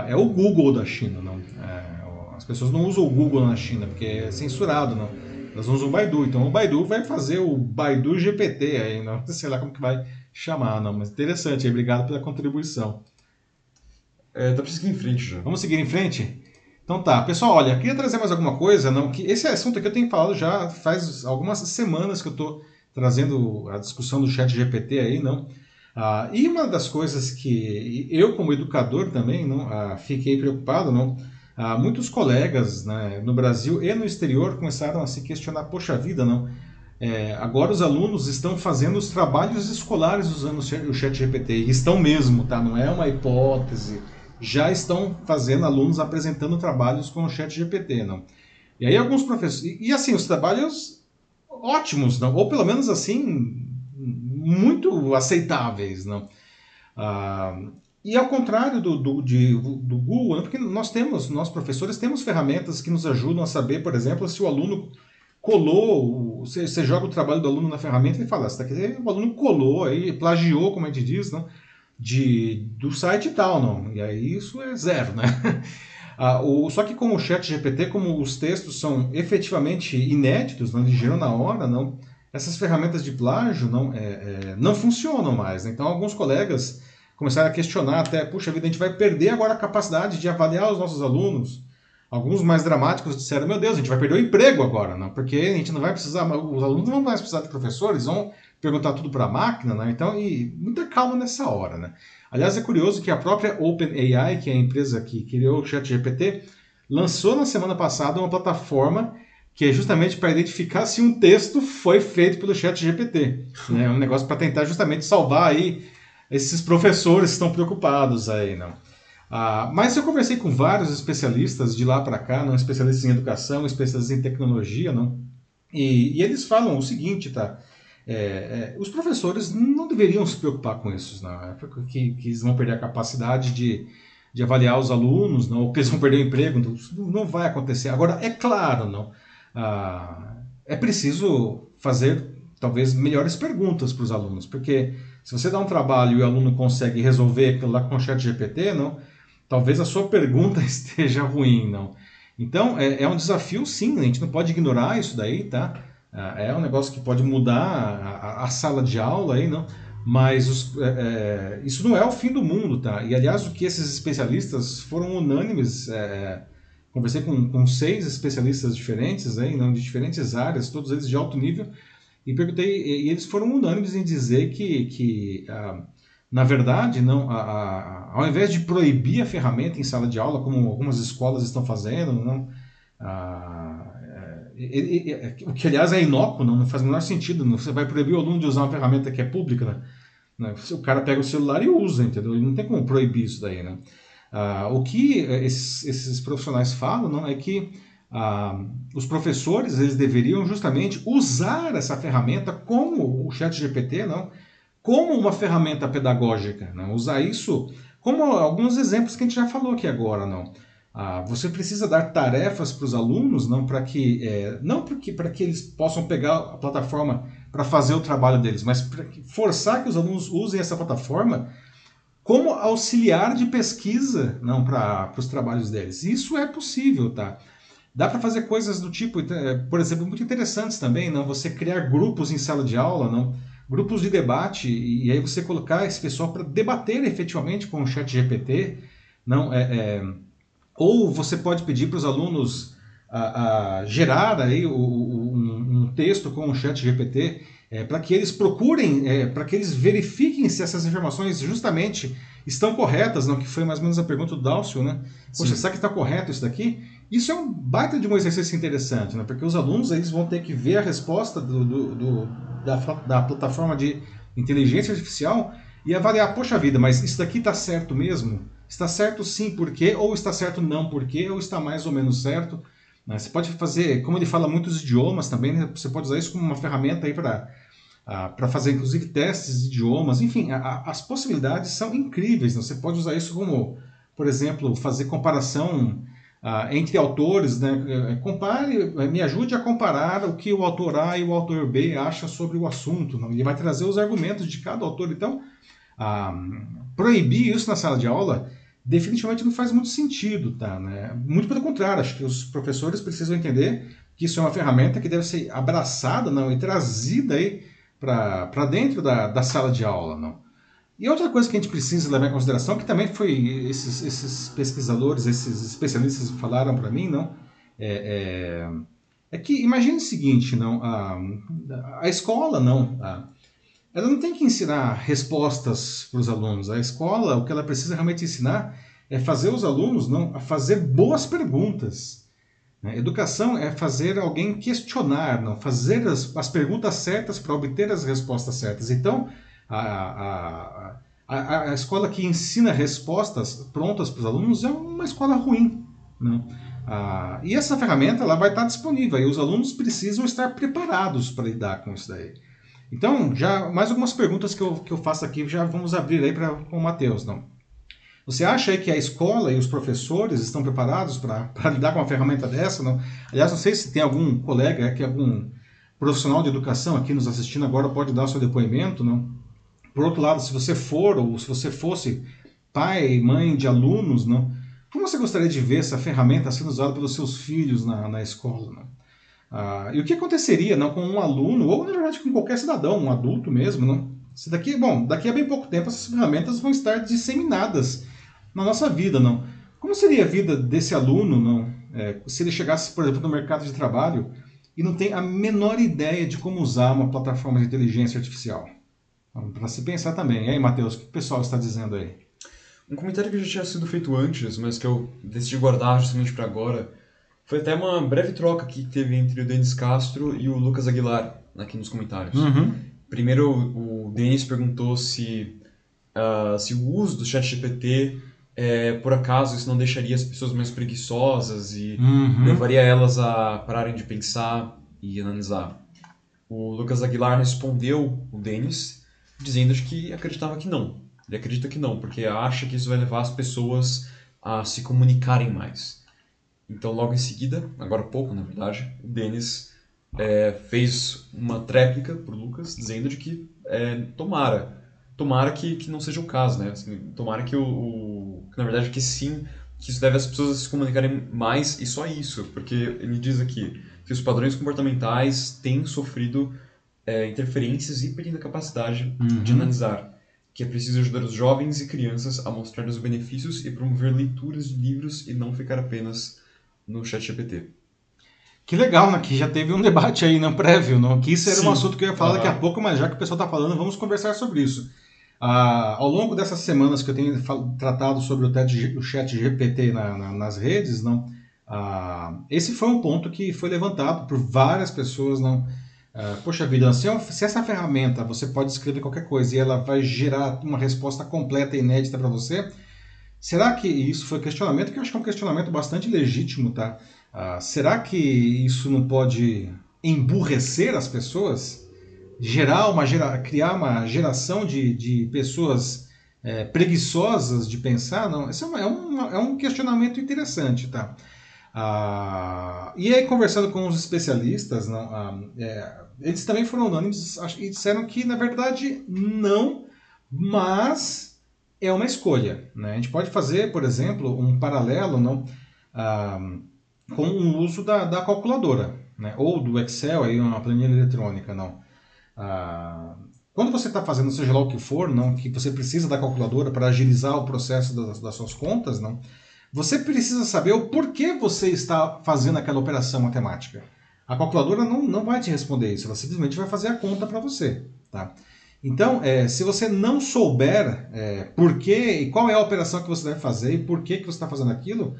é o Google da China. Não? É, as pessoas não usam o Google na China, porque é censurado. Não? Elas usam o Baidu. Então, o Baidu vai fazer o Baidu GPT aí, não sei lá como que vai chamar, não, mas interessante. Obrigado pela contribuição. É, dá para seguir em frente já. Vamos seguir em frente? Então tá, pessoal, olha, queria trazer mais alguma coisa, não? Que esse assunto aqui eu tenho falado já faz algumas semanas que eu estou trazendo a discussão do chat GPT aí, não? Ah, e uma das coisas que eu, como educador também, não, ah, fiquei preocupado, não? Ah, muitos colegas né, no Brasil e no exterior começaram a se questionar, poxa vida, não? É, agora os alunos estão fazendo os trabalhos escolares usando o chat GPT, e estão mesmo, tá? Não é uma hipótese, já estão fazendo alunos apresentando trabalhos com o chat GPT, não? E aí alguns professores... E, e assim, os trabalhos ótimos, não? ou pelo menos assim, muito aceitáveis. Não? Ah, e ao contrário do, do, de, do Google, né? porque nós temos, nós professores temos ferramentas que nos ajudam a saber, por exemplo, se o aluno colou, você, você joga o trabalho do aluno na ferramenta e fala, quer o aluno colou, aí plagiou, como a gente diz, não? De, do site e tal, não. E aí isso é zero, né? Ah, o, só que com o chat GPT, como os textos são efetivamente inéditos, não, eles na hora, não, essas ferramentas de plágio não, é, é, não funcionam mais. Né? Então alguns colegas começaram a questionar até, puxa vida, a gente vai perder agora a capacidade de avaliar os nossos alunos. Alguns mais dramáticos disseram, meu Deus, a gente vai perder o emprego agora, não? porque a gente não vai precisar, os alunos não vão mais precisar de professores, vão perguntar tudo para a máquina, né? então, e muita calma nessa hora. Né? Aliás, é curioso que a própria OpenAI, que é a empresa que criou o ChatGPT, lançou na semana passada uma plataforma que é justamente para identificar se um texto foi feito pelo ChatGPT. Né? Um negócio para tentar justamente salvar aí esses professores que estão preocupados aí, não. Ah, mas eu conversei com vários especialistas de lá para cá, não especialistas em educação, especialistas em tecnologia, não. E, e eles falam o seguinte, tá? É, é, os professores não deveriam se preocupar com isso, não, é que, que eles vão perder a capacidade de, de avaliar os alunos, não, ou que eles vão perder o emprego, não, não vai acontecer. Agora, é claro, não, ah, é preciso fazer talvez melhores perguntas para os alunos, porque se você dá um trabalho e o aluno consegue resolver aquilo lá com o chat GPT, não, talvez a sua pergunta esteja ruim, não. Então, é, é um desafio sim, a gente não pode ignorar isso daí, tá? Ah, é um negócio que pode mudar a, a, sala de aula aí, não? Mas os, é, é, isso não é o fim do mundo, tá? E aliás, o que esses especialistas foram unânimes. É, conversei com, com seis especialistas diferentes não, de diferentes áreas, todos eles de alto nível, e perguntei, e, eles foram unânimes em dizer que, que ah, na verdade, não, a, a, ao invés de proibir a ferramenta em sala de aula, como algumas escolas estão fazendo, não, a, o que aliás é inócuo, não, não faz o menor sentido. Não, você vai proibir o aluno de usar uma ferramenta que é pública, né? né? O cara pega o celular e usa, entendeu? Não tem como proibir isso daí, né? Ah, o que esses, esses, profissionais falam não, é que ah, os professores eles deveriam justamente usar essa ferramenta como o chat GPT, não, como uma ferramenta pedagógica, não? usar isso Como alguns exemplos que a gente já falou aqui agora, não. Ah, você precisa dar tarefas para os alunos, não para que é, não porque para que eles possam pegar a plataforma para fazer o trabalho deles, mas para forçar que os alunos usem essa plataforma como auxiliar de pesquisa, não para os trabalhos deles. Isso é possível, tá? Dá para fazer coisas do tipo, é, por exemplo, muito interessantes também, não? Você criar grupos em sala de aula, não? Grupos de debate e, aí você colocar esse pessoal para debater efetivamente com o Chat GPT, não? É, é ou você pode pedir para os alunos a, a, gerar aí o, o, um, um, texto com o chat GPT é, para que eles procurem, é, para que eles verifiquem se essas informações justamente estão corretas, não? que foi mais ou menos a pergunta do Dálcio, né? Poxa, será que está correto isso daqui? Isso é um baita de um exercício interessante, né? porque os alunos eles vão ter que ver a resposta do, do, do da, da plataforma de inteligência artificial e avaliar, poxa vida, mas isso daqui está certo mesmo? Está certo sim, por quê? Ou está certo não, por quê? Ou está mais ou menos certo? Né? Você pode fazer, como ele fala muitos idiomas também, né? você pode usar isso como uma ferramenta aí para para fazer inclusive testes de idiomas, enfim, a, as possibilidades são incríveis. Né? Você pode usar isso como, por exemplo, fazer comparação uh, entre autores, né? É, compare, é, me ajude a comparar o que o autor A e o autor B acham sobre o assunto. Não? Ele vai trazer os argumentos de cada autor. Então, uh, proibir isso na sala de aula definitivamente não faz muito sentido, tá? Né? Muito pelo contrário, acho que os professores precisam entender que isso é uma ferramenta que deve ser abraçada não, e trazida aí para dentro da, da sala de aula. Não? E outra coisa que a gente precisa levar em consideração, que também foi esses, esses pesquisadores, esses especialistas falaram para mim, não, é, é, é, que imagine o seguinte, não, a, a escola não, a, ela não tem que ensinar respostas para os alunos. A escola, o que ela precisa realmente ensinar é fazer os alunos não a fazer boas perguntas. Né? Educação é fazer alguém questionar, não fazer as, as perguntas certas para obter as respostas certas. Então, a, a, a, a, escola que ensina respostas prontas para os alunos é uma escola ruim. Não? Ah, e essa ferramenta ela vai estar disponível e os alunos precisam estar preparados para lidar com isso daí. Então, já mais algumas perguntas que eu, que eu faço aqui, já vamos abrir aí para o Matheus. Não? Você acha aí que a escola e os professores estão preparados para lidar com uma ferramenta dessa? Não? Aliás, não sei se tem algum colega, é que algum profissional de educação aqui nos assistindo agora pode dar o seu depoimento. Não? Por outro lado, se você for ou se você fosse pai, mãe de alunos, não? como você gostaria de ver essa ferramenta sendo usada pelos seus filhos na, na escola? Não? Ah, e o que aconteceria não, com um aluno, ou na verdade com qualquer cidadão, um adulto mesmo, não? Se daqui, bom, daqui a bem pouco tempo essas ferramentas vão estar disseminadas na nossa vida, não? Como seria a vida desse aluno, não? É, se ele chegasse, por exemplo, no mercado de trabalho e não tem a menor ideia de como usar uma plataforma de inteligência artificial? Para se pensar também. E aí, Matheus, o que o pessoal está dizendo aí? Um comentário que já tinha sido feito antes, mas que eu decidi guardar justamente para agora, foi até uma breve troca que teve entre o Denis Castro e o Lucas Aguilar aqui nos comentários. Uhum. Primeiro, o Denis perguntou se, uh, se o uso do chat GPT, é, por acaso, isso não deixaria as pessoas mais preguiçosas e uhum. levaria elas a pararem de pensar e analisar. O Lucas Aguilar respondeu o Denis dizendo que acreditava que não. Ele acredita que não, porque acha que isso vai levar as pessoas a se comunicarem mais. Então, logo em seguida, agora há pouco, na verdade, o Denis é, fez uma tréplica para o Lucas, dizendo de que é, tomara, tomara que, que não seja o caso, né? Assim, tomara que o, o, na verdade, que sim, que isso deve as pessoas se comunicarem mais e só isso, porque ele diz aqui que os padrões comportamentais têm sofrido é, interferências e perdendo a capacidade uhum. de analisar que é preciso ajudar os jovens e crianças a mostrar os benefícios e promover leituras de livros e não ficar apenas no ChatGPT. Que legal, né? Que já teve um debate aí, no prévio, não? Que isso era Sim. um assunto que eu ia falar daqui a pouco, mas já que o pessoal está falando, vamos conversar sobre isso. Ah, ao longo dessas semanas que eu tenho tratado sobre o, o chat GPT na, na, nas redes, não, ah, esse foi um ponto que foi levantado por várias pessoas, não. Ah, poxa vida, se, é se, essa ferramenta você pode escrever qualquer coisa e ela vai gerar uma resposta completa e inédita para você, Será que isso foi questionamento que eu acho que é um questionamento bastante legítimo, tá? Ah, será que isso não pode emburrecer as pessoas? Gerar uma gera, criar uma geração de, de pessoas é, preguiçosas de pensar, não. Esse é, uma, é, é um questionamento interessante, tá? Ah, e aí, conversando com os especialistas, não, ah, é, eles também foram unânimes e disseram que, na verdade, não, mas é uma escolha. Né? A gente pode fazer, por exemplo, um paralelo não, ah, com o uso da, da calculadora, né? ou do Excel, aí, uma planilha eletrônica. Não. Ah, quando você está fazendo, seja lá o que for, não, que você precisa da calculadora para agilizar o processo das, das suas contas, não, você precisa saber o porquê você está fazendo aquela operação matemática. A calculadora não, não vai te responder isso, ela simplesmente vai fazer a conta para você. Tá? Então, é, se você não souber é, por e qual é a operação que você deve fazer e por que, que você está fazendo aquilo,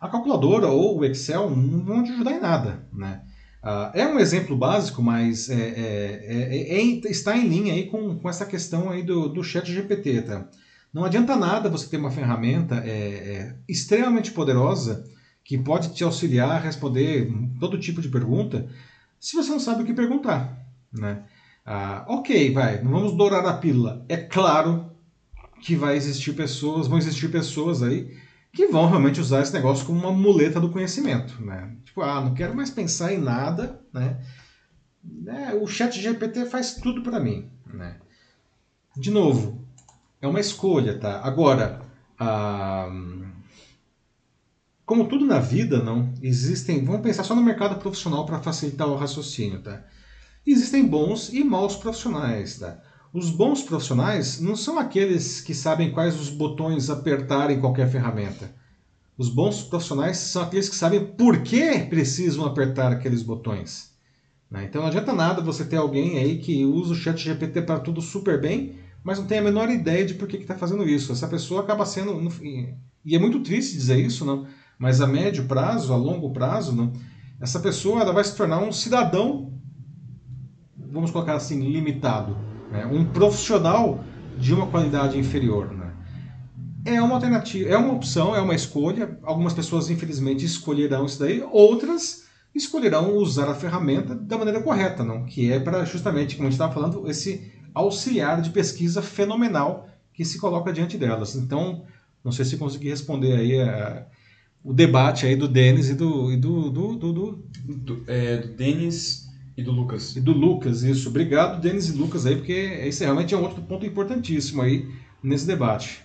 a calculadora ou o Excel não vão te ajudar em nada. Né? Uh, é um exemplo básico, mas é, é, é, é, está em linha aí com, com essa questão aí do, do chat GPT. Tá? Não adianta nada você ter uma ferramenta é, é, extremamente poderosa que pode te auxiliar a responder todo tipo de pergunta se você não sabe o que perguntar. Né? Ah, ok, vai, não vamos dourar a pílula. É claro que vai existir pessoas, vão existir pessoas aí que vão realmente usar esse negócio como uma muleta do conhecimento. Né? Tipo, ah, não quero mais pensar em nada, né? É, o chat GPT faz tudo para mim. Né? De novo, é uma escolha, tá? Agora, ah, como tudo na vida, não existem. Vamos pensar só no mercado profissional para facilitar o raciocínio, tá? Existem bons e maus profissionais, tá? Os bons profissionais não são aqueles que sabem quais os botões apertar em qualquer ferramenta. Os bons profissionais são aqueles que sabem por que precisam apertar aqueles botões. Né? Então não adianta nada você ter alguém aí que usa o chat GPT para tudo super bem mas não tem a menor ideia de por que está fazendo isso. Essa pessoa acaba sendo. E é muito triste dizer isso, não? mas a médio prazo, a longo prazo, não? essa pessoa ela vai se tornar um cidadão, vamos colocar assim, limitado. Né? Um profissional de uma qualidade inferior. Né? É uma alternativa, é uma opção, é uma escolha. Algumas pessoas, infelizmente, escolherão isso daí, outras escolherão usar a ferramenta da maneira correta, não? que é para justamente, como a gente estava falando, esse auxiliar de pesquisa fenomenal que se coloca diante delas. Então, não sei se consegui responder aí a, é, o debate aí do Denis e do e do do, do, do, do, é, Denis e do Lucas. E do Lucas, isso. Obrigado, Denis e Lucas aí, porque esse realmente é um outro ponto importantíssimo aí nesse debate.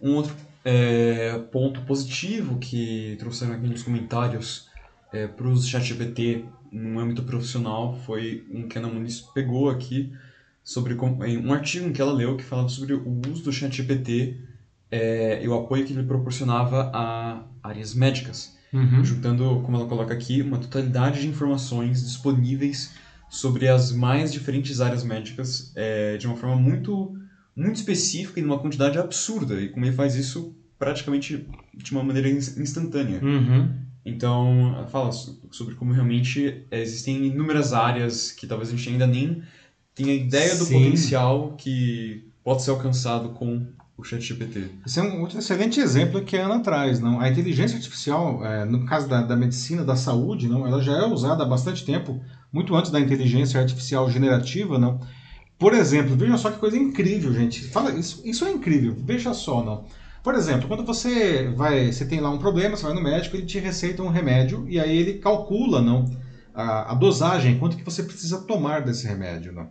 Um outro é, ponto positivo que trouxeram aqui nos comentários é, para os ChatGPT no âmbito profissional foi um que a Ana Muniz pegou aqui sobre um artigo que ela leu que falava sobre o uso do ChatGPT é, e o apoio que ele proporcionava a áreas médicas, uhum. juntando, como ela coloca aqui, uma totalidade de informações disponíveis sobre as mais diferentes áreas médicas é, de uma forma muito muito específica e numa quantidade absurda e como ele faz isso praticamente de uma maneira instantânea. Uhum. Então, fala sobre como realmente existem inúmeras áreas que talvez a gente ainda nem tem a ideia do Sim. potencial que pode ser alcançado com o ChatGPT. Esse é um excelente exemplo que a Ana traz. Não? A inteligência artificial, é, no caso da, da medicina, da saúde, não, ela já é usada há bastante tempo, muito antes da inteligência artificial generativa. Não? Por exemplo, veja só que coisa incrível, gente. Fala, isso, isso é incrível. Veja só, não. Por exemplo, quando você vai, você tem lá um problema, você vai no médico, ele te receita um remédio e aí ele calcula, não? a, a, dosagem, quanto que você precisa tomar desse remédio. Não?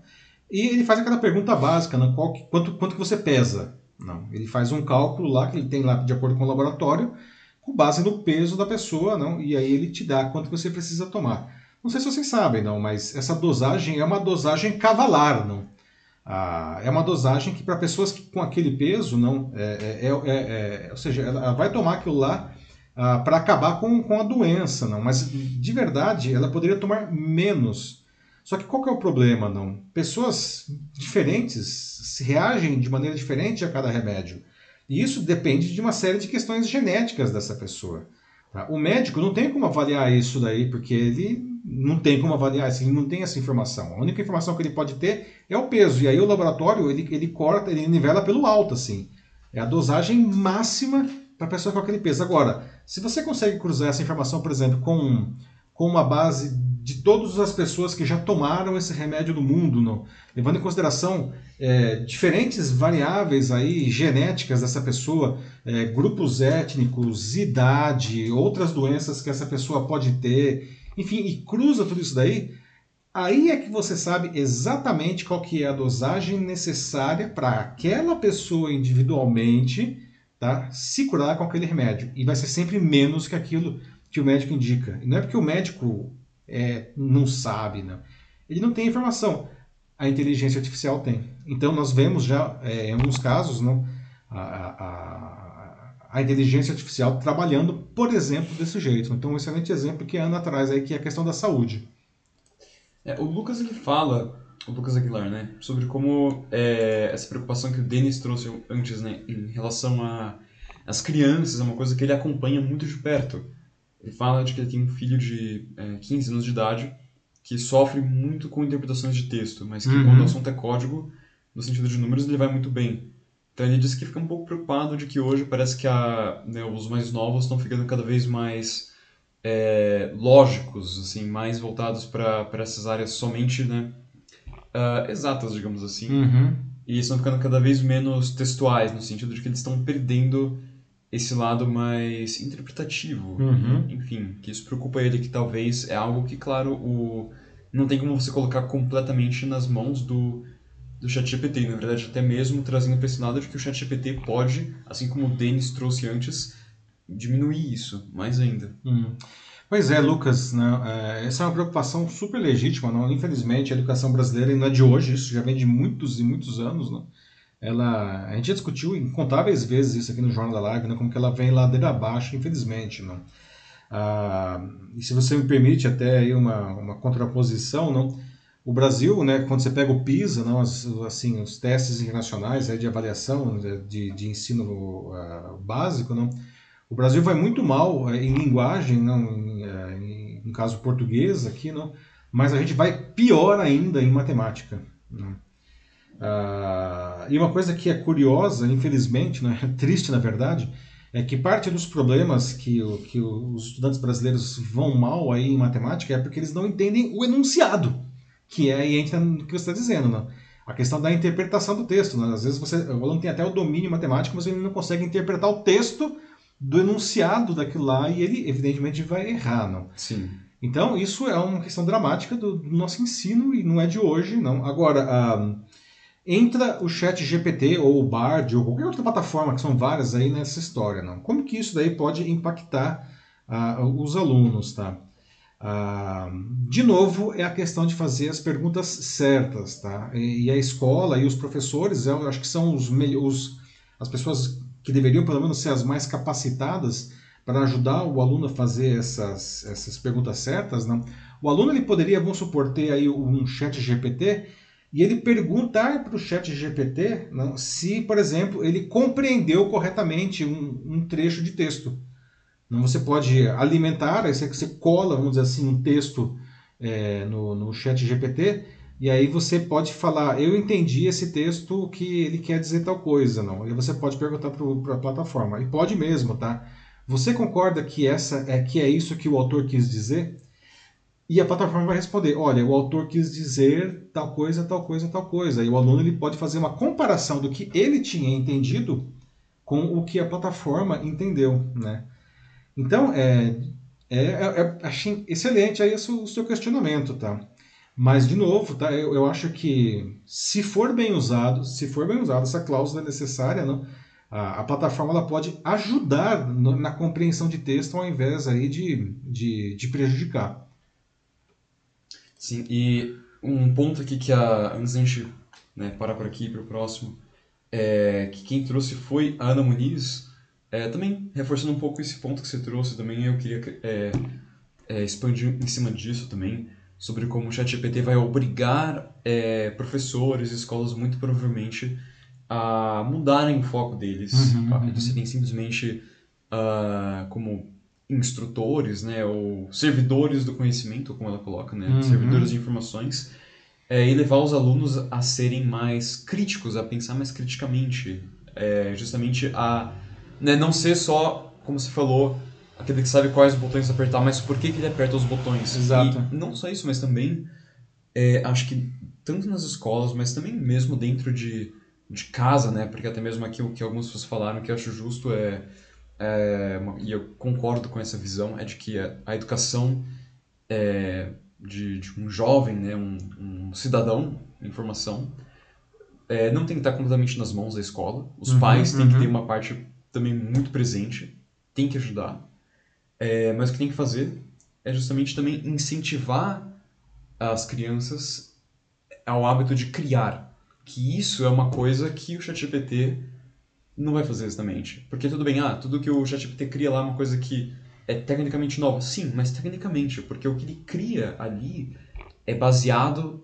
E ele faz aquela pergunta básica, não? Qual, quanto, quanto que você pesa? Não, ele faz um cálculo lá que ele tem lá de acordo com o laboratório, com base no peso da pessoa, não? E aí ele te dá quanto você precisa tomar. Não sei se vocês sabem, não, mas essa dosagem é uma dosagem cavalar, não? Ah, é uma dosagem que para pessoas que, com aquele peso, não, é, é, é, é, ou seja, ela vai tomar aquilo lá ah, para acabar com, com a doença, não. Mas de verdade, ela poderia tomar menos. Só que qual que é o problema, não? Pessoas diferentes reagem de maneira diferente a cada remédio. E isso depende de uma série de questões genéticas dessa pessoa. Tá? O médico não tem como avaliar isso daí, porque ele não tem como avaliar isso, ele não tem essa informação. A única informação que ele pode ter é o peso. E aí o laboratório, ele, ele corta, ele nivela pelo alto, assim. É a dosagem máxima para a pessoa com aquele peso. Agora, se você consegue cruzar essa informação, por exemplo, com com uma base de todas as pessoas que já tomaram esse remédio no mundo, não? levando em consideração é, diferentes variáveis aí genéticas dessa pessoa, é, grupos étnicos, idade, outras doenças que essa pessoa pode ter, enfim, e cruza tudo isso daí, aí é que você sabe exatamente qual que é a dosagem necessária para aquela pessoa individualmente tá, se curar com aquele remédio. E vai ser sempre menos que aquilo que o médico indica. E não é porque o médico é, não sabe, não. Ele não tem informação. A inteligência artificial tem. Então, nós vemos já, é, em alguns casos, não, a, a, a, inteligência artificial trabalhando, por exemplo, desse jeito. Então, um excelente exemplo que a Ana traz aí, que é a questão da saúde. É, o Lucas ele fala, o Lucas Aguilar, né, sobre como é, essa preocupação que o Denis trouxe antes, né, em relação a as crianças, é uma coisa que ele acompanha muito de perto. Ele fala de que ele tem um filho de é, 15 anos de idade que sofre muito com interpretações de texto, mas que uhum. quando o assunto é código, no sentido de números, ele vai muito bem. Então ele diz que fica um pouco preocupado de que hoje parece que a, né, os mais novos estão ficando cada vez mais é, lógicos, assim, mais voltados para essas áreas somente né, uh, exatas, digamos assim. Uhum. E estão ficando cada vez menos textuais, no sentido de que eles estão perdendo esse lado mais interpretativo. Uhum. Enfim, que isso preocupa ele, que talvez é algo que, claro, o não tem como você colocar completamente nas mãos do, do ChatGPT. Na verdade, até mesmo trazendo para esse lado de que o ChatGPT pode, assim como o Denis trouxe antes, diminuir isso mais ainda. Uhum. Pois é, Lucas, né? É, essa é uma preocupação super legítima. Não? Infelizmente, a educação brasileira não é de hoje, isso já vem de muitos e muitos anos. Não? Ela a gente já discutiu incontáveis vezes isso aqui no Jornal da Live, né, como que ela vem ladeira abaixo, infelizmente, não. Ah, e se você me permite até aí uma, uma contraposição, não, o Brasil, né, quando você pega o PISA, não, as, assim, os testes internacionais aí de avaliação né, de, de ensino uh, básico, não, o Brasil vai muito mal uh, em linguagem, não, em, em, em, caso português aqui, não, mas a gente vai pior ainda em matemática. Ah, e uma coisa que é curiosa, infelizmente, né, triste na verdade, é que parte dos problemas que, o, que os estudantes brasileiros vão mal aí em matemática é porque eles não entendem o enunciado, que é aí entra no que você está dizendo, né? a questão da interpretação do texto. Né? Às vezes você, o aluno tem até o domínio matemático, mas ele não consegue interpretar o texto do enunciado daquilo lá e ele, evidentemente, vai errar. Não? Sim. Então, isso é uma questão dramática do, do nosso ensino e não é de hoje, não. Agora, a entra o chat GPT ou o Bard ou qualquer outra plataforma, que são várias aí nessa história. Não? Como que isso daí pode impactar uh, os alunos? Tá? Uh, de novo, é a questão de fazer as perguntas certas. Tá? E, e a escola e os professores, eu acho que são os, os, as pessoas que deveriam pelo menos ser as mais capacitadas para ajudar o aluno a fazer essas, essas perguntas certas. Não? O aluno ele poderia, vamos supor, ter aí um chat GPT e ele perguntar para o chat GPT não, se, por exemplo, ele compreendeu corretamente um, um trecho de texto. Não, você pode alimentar, aí você, você cola, vamos dizer assim, um texto é, no, no chat GPT, e aí você pode falar, eu entendi esse texto que ele quer dizer tal coisa, não. E você pode perguntar para a plataforma. E pode mesmo, tá? Você concorda que essa é que é isso que o autor quis dizer? E a plataforma vai responder: olha, o autor quis dizer tal coisa, tal coisa, tal coisa. E o aluno ele pode fazer uma comparação do que ele tinha entendido com o que a plataforma entendeu, né? Então, é, é, é, é achei excelente aí o seu questionamento, tá? Mas, de novo, tá? Eu, eu, acho que se for bem usado, se for bem usado, essa cláusula é necessária, não? A, a plataforma ela pode ajudar no, na compreensão de texto ao invés aí de, de, de prejudicar. Sim, e um ponto aqui que a, antes da gente né, parar por aqui para o próximo, é que quem trouxe foi a Ana Muniz, é, também reforçando um pouco esse ponto que você trouxe também, eu queria é, é, expandir em cima disso também, sobre como o ChatGPT vai obrigar é, professores e escolas muito provavelmente a mudarem o foco deles, uhum, a uhum. serem simplesmente uh, como instrutores, né, ou servidores do conhecimento, como ela coloca, né, uhum. servidores de informações, é, e levar os alunos a serem mais críticos, a pensar mais criticamente, é, justamente a né, não ser só, como você falou, aquele que sabe quais botões apertar, mas por que, que ele aperta os botões. Exato. E não só isso, mas também é, acho que tanto nas escolas, mas também mesmo dentro de, de casa, né? Porque até mesmo aqui o que algumas pessoas falaram que eu acho justo é, é e eu concordo com essa visão, é de que a, educação é, de, de um jovem, né? Um, um cidadão em formação, é, não tem que estar completamente nas mãos da escola. Os Uhum, pais têm que uhum. ter uma parte também muito presente, tem que ajudar. É, mas o que tem que fazer é justamente também incentivar as crianças ao hábito de criar. Que isso é uma coisa que o ChatGPT não vai fazer exatamente. Porque tudo bem, ah, tudo que o ChatGPT cria lá é uma coisa que é tecnicamente nova. Sim, mas tecnicamente, porque o que ele cria ali é baseado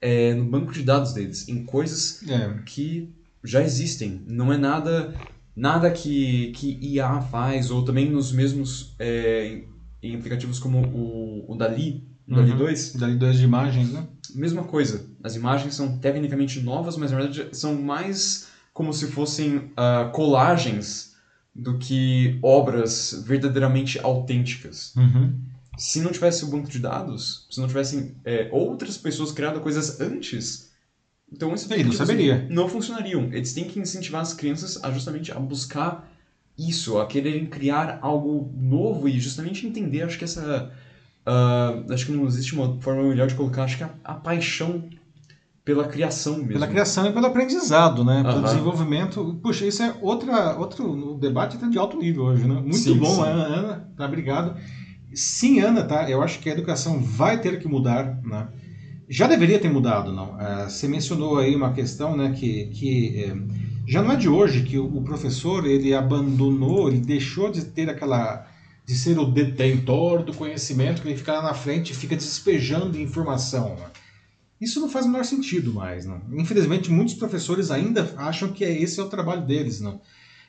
é, no banco de dados deles, em coisas É, que já existem. Não é nada nada que, que IA faz, ou também nos mesmos é, em- aplicativos como o, o Dali, o Dali Uhum. 2, dali dois de imagens, né? mesma coisa. As imagens são tecnicamente novas, mas na verdade são mais como se fossem ah, colagens do que obras verdadeiramente autênticas. Uhum. Se não tivesse o banco de dados, se não tivessem é, outras pessoas criando coisas antes, então Ele não saberia. não funcionariam. Eles têm que incentivar as crianças a justamente a buscar isso, a quererem criar algo novo e justamente entender, acho que essa ah, acho que não existe uma forma melhor de colocar, acho que a, a paixão pela criação mesmo. Pela criação e pelo aprendizado, né? Pelo Aham. desenvolvimento. Puxa, isso é outra, outro debate até de alto nível hoje, né? Muito Sim, bom, sim. Ana, Ana, tá? Obrigado. Sim, Ana, tá? Eu acho que a educação vai ter que mudar, né? Já deveria ter mudado, não? Ah, você mencionou aí uma questão, né, que, que eh, já não é de hoje que o, o professor, ele abandonou, ele deixou de ter aquela... de ser o detentor do conhecimento, que ele fica lá na frente e fica despejando informação, né? Isso não faz o menor sentido mais, não. Infelizmente, muitos professores ainda acham que é- esse é o trabalho deles, não.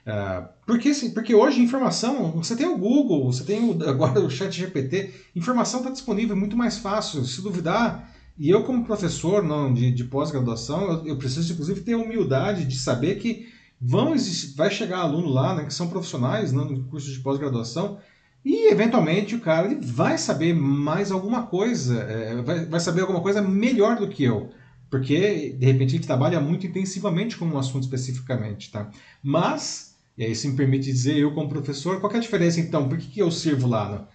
Ah, porque, se- porque hoje informação, você tem o Google, você tem o- agora o Chat GPT, informação está disponível é muito mais fácil. Se duvidar, e eu como professor não, de, de pós-graduação, eu, eu preciso inclusive ter a humildade de saber que vão vai chegar aluno lá, né, que são profissionais não, no curso de pós-graduação, e eventualmente o cara ele vai saber mais alguma coisa, é, vai, vai saber alguma coisa melhor do que eu. Porque, de repente, ele trabalha muito intensivamente com um assunto especificamente, tá? Mas, e aí se me permite dizer, eu como professor, qual é a diferença então? Por que, que eu sirvo lá? Não?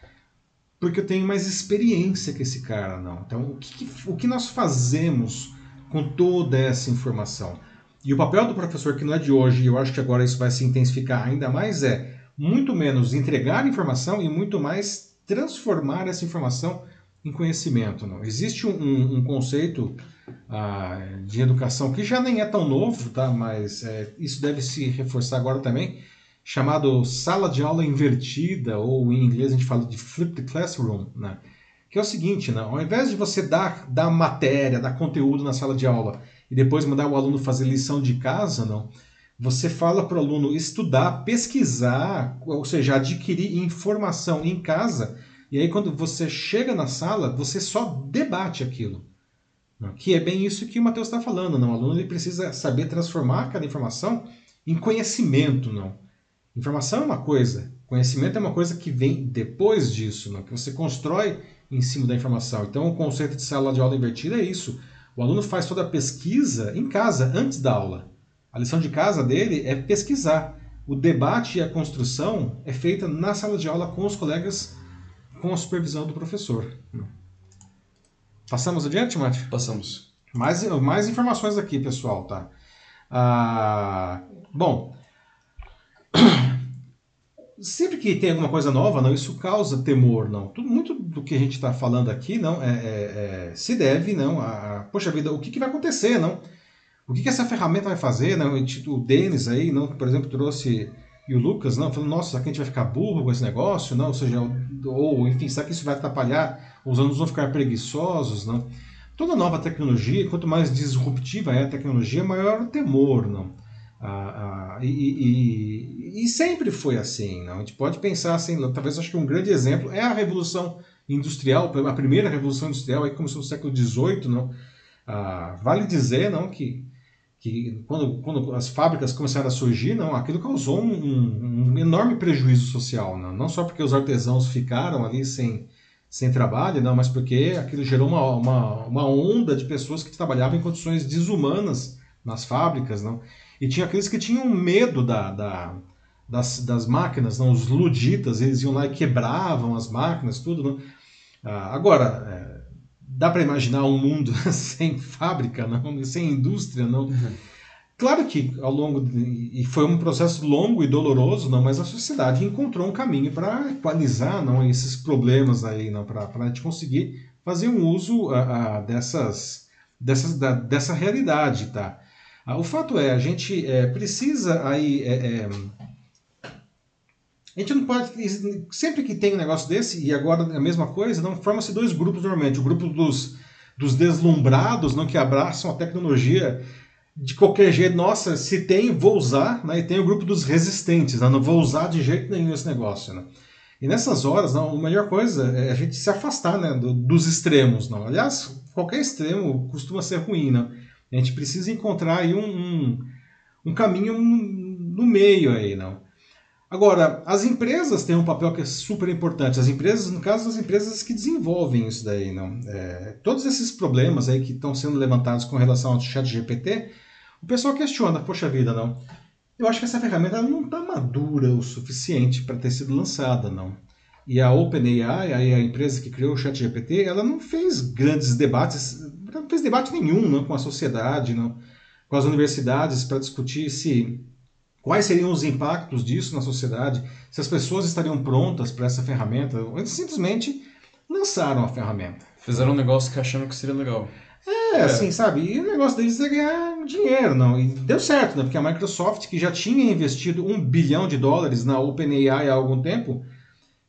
Porque eu tenho mais experiência que esse cara, não. Então, o que, que- o que nós fazemos com toda essa informação? E o papel do professor, que não é de hoje, e eu acho que agora isso vai se intensificar ainda mais, é muito menos entregar informação e muito mais transformar essa informação em conhecimento. Não? Existe um- um, conceito ah, de educação que já nem é tão novo, tá? mas é, isso deve se reforçar agora também, chamado sala de aula invertida, ou em inglês a gente fala de flipped classroom, né? que é o seguinte, né? ao invés de você dar, dar matéria, dar conteúdo na sala de aula e depois mandar o aluno fazer lição de casa, não, você fala para o aluno estudar, pesquisar, ou seja, adquirir informação em casa, e aí quando você chega na sala, você só debate aquilo. Que é bem isso que o Matheus está falando, não? O aluno ele precisa saber transformar aquela informação em conhecimento, não? Informação é uma coisa, conhecimento é uma coisa que vem depois disso, não? Que você constrói em cima da informação. Então, o conceito de sala de aula invertida é isso. O aluno faz toda a pesquisa em casa, antes da aula. A lição de casa dele é pesquisar. O debate e a construção é feita na sala de aula com os colegas, com a supervisão do professor. Passamos adiante, Márcio? Passamos. Mais, mais informações aqui, pessoal, tá? Ah, bom, sempre que tem alguma coisa nova, não, isso causa temor, não. Tudo, muito do que a gente está falando aqui, não, é, é- é- se deve, não, a, a- poxa vida, o que, que vai acontecer, não? O que, que essa ferramenta vai fazer, não? O Denis aí, não, por exemplo, trouxe e o Lucas, não, falando, nossa, será que a gente vai ficar burro com esse negócio, não? Ou seja, ou enfim, será que isso vai atrapalhar? Os alunos vão ficar preguiçosos, não? Toda nova tecnologia, quanto mais disruptiva é a tecnologia, maior o temor, não? Ah, ah, e, e- e- sempre foi assim, não? A gente pode pensar assim, talvez acho que um grande exemplo é a revolução industrial, a primeira revolução industrial aí começou no século XVIII, não? Ah, vale dizer, não, que que quando, quando as fábricas começaram a surgir, não, aquilo causou um, um enorme prejuízo social, não, não só porque os artesãos ficaram ali sem, sem trabalho, não, mas porque aquilo gerou uma, uma, uma onda de pessoas que trabalhavam em condições desumanas nas fábricas, não, e tinha aqueles que tinham medo da, da das, das máquinas, não, os luditas, eles iam lá e quebravam as máquinas, tudo, não. Ah, agora, é, dá para imaginar um mundo sem fábrica, não, sem indústria, não. Uhum. Claro que ao longo de, e foi um processo longo e doloroso, não, mas a sociedade encontrou um caminho para equalizar, não, esses problemas aí, não, para a gente conseguir fazer um uso a, a, dessas, dessas da, dessa realidade, tá? Ah, o fato é, a gente é, precisa aí é, é a gente não pode. Sempre que tem um negócio desse, e agora é a mesma coisa, não forma-se dois grupos normalmente. O grupo dos, dos deslumbrados, não que abraçam a tecnologia de qualquer jeito. Nossa, se tem, vou usar. Né? E tem o grupo dos resistentes, né? não vou usar de jeito nenhum esse negócio. Né? E nessas horas, não, a melhor coisa é a gente se afastar né, do, dos extremos. Não. Aliás, qualquer extremo costuma ser ruim. Não. A gente precisa encontrar aí um, um, um caminho no meio aí, não. Agora, as empresas têm um papel que é super importante. As empresas, no caso, as empresas que desenvolvem isso daí, não? É, todos esses problemas aí que estão sendo levantados com relação ao chat GPT, o pessoal questiona, poxa vida, não. Eu acho que essa ferramenta não está madura o suficiente para ter sido lançada, não. E a OpenAI, a empresa que criou o chat GPT, ela não fez grandes debates, não fez debate nenhum não, com a sociedade, não, com as universidades para discutir se Quais seriam os impactos disso na sociedade? Se as pessoas estariam prontas para essa ferramenta? Eles simplesmente lançaram a ferramenta. Fizeram um negócio que acharam que seria legal. É, é, assim, sabe? E o negócio deles é ganhar dinheiro, não. E deu certo, né? Porque a Microsoft, que já tinha investido um bilhão de dólares na OpenAI há algum tempo,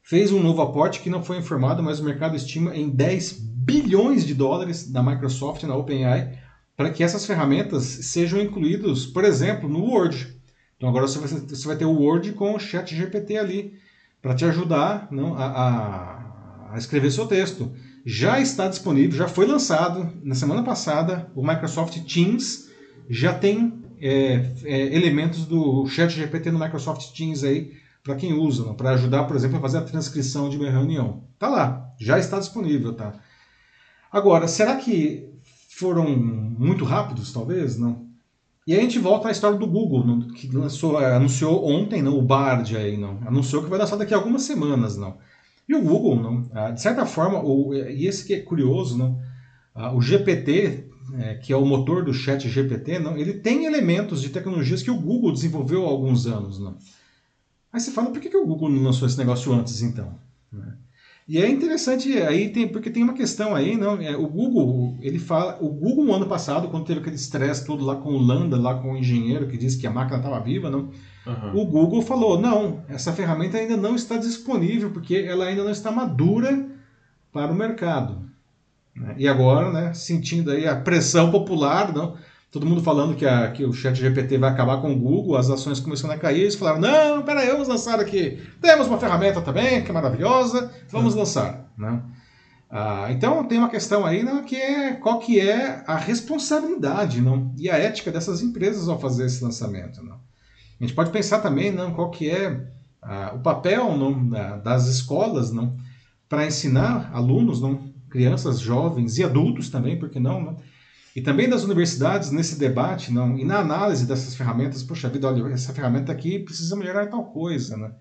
fez um novo aporte que não foi informado, mas o mercado estima em 10 bilhões de dólares da Microsoft na OpenAI para que essas ferramentas sejam incluídas, por exemplo, no Word. Então agora você vai, você vai ter o Word com o Chat GPT ali para te ajudar não, a, a, escrever seu texto. Já está disponível, já foi lançado na semana passada o Microsoft Teams já tem é, é, elementos do Chat GPT no Microsoft Teams aí para quem usa, para ajudar, por exemplo, a fazer a transcrição de uma reunião. Tá lá, já está disponível, tá? Agora, será que foram muito rápidos, talvez? Não. E aí a gente volta à história do Google, que lançou, anunciou ontem não, o Bard aí, não. Anunciou que vai lançar daqui a algumas semanas, não. E o Google, não, ah, de certa forma, o, e esse que é curioso, não, ah, o GPT, é, que é o motor do chat GPT, não, ele tem elementos de tecnologias que o Google desenvolveu há alguns anos. Não. Aí você fala, por que, que o Google não lançou esse negócio antes, então? Né? E é interessante aí tem porque tem uma questão aí, não? É, o Google ele fala, o Google ano passado quando teve aquele estresse todo lá com o Landa, lá com o engenheiro que disse que a máquina estava viva, não? Uhum. O Google falou não, essa ferramenta ainda não está disponível porque ela ainda não está madura para o mercado. Né? E agora, né, sentindo aí a pressão popular, não? Todo mundo falando que, a, que o chat GPT vai acabar com o Google, as ações começando a cair, eles falaram, não, peraí, vamos lançar aqui, temos uma ferramenta também, que é maravilhosa, vamos lançar. Né? Ah, então tem uma questão aí não, que é qual que é a responsabilidade não, e a ética dessas empresas ao fazer esse lançamento. Não. A gente pode pensar também não, qual que é ah, o papel não, das escolas não, para ensinar alunos, não, crianças, jovens e adultos também, porque não, não e também das universidades nesse debate não, e na análise dessas ferramentas, poxa vida, olha, essa ferramenta aqui precisa melhorar tal coisa, né?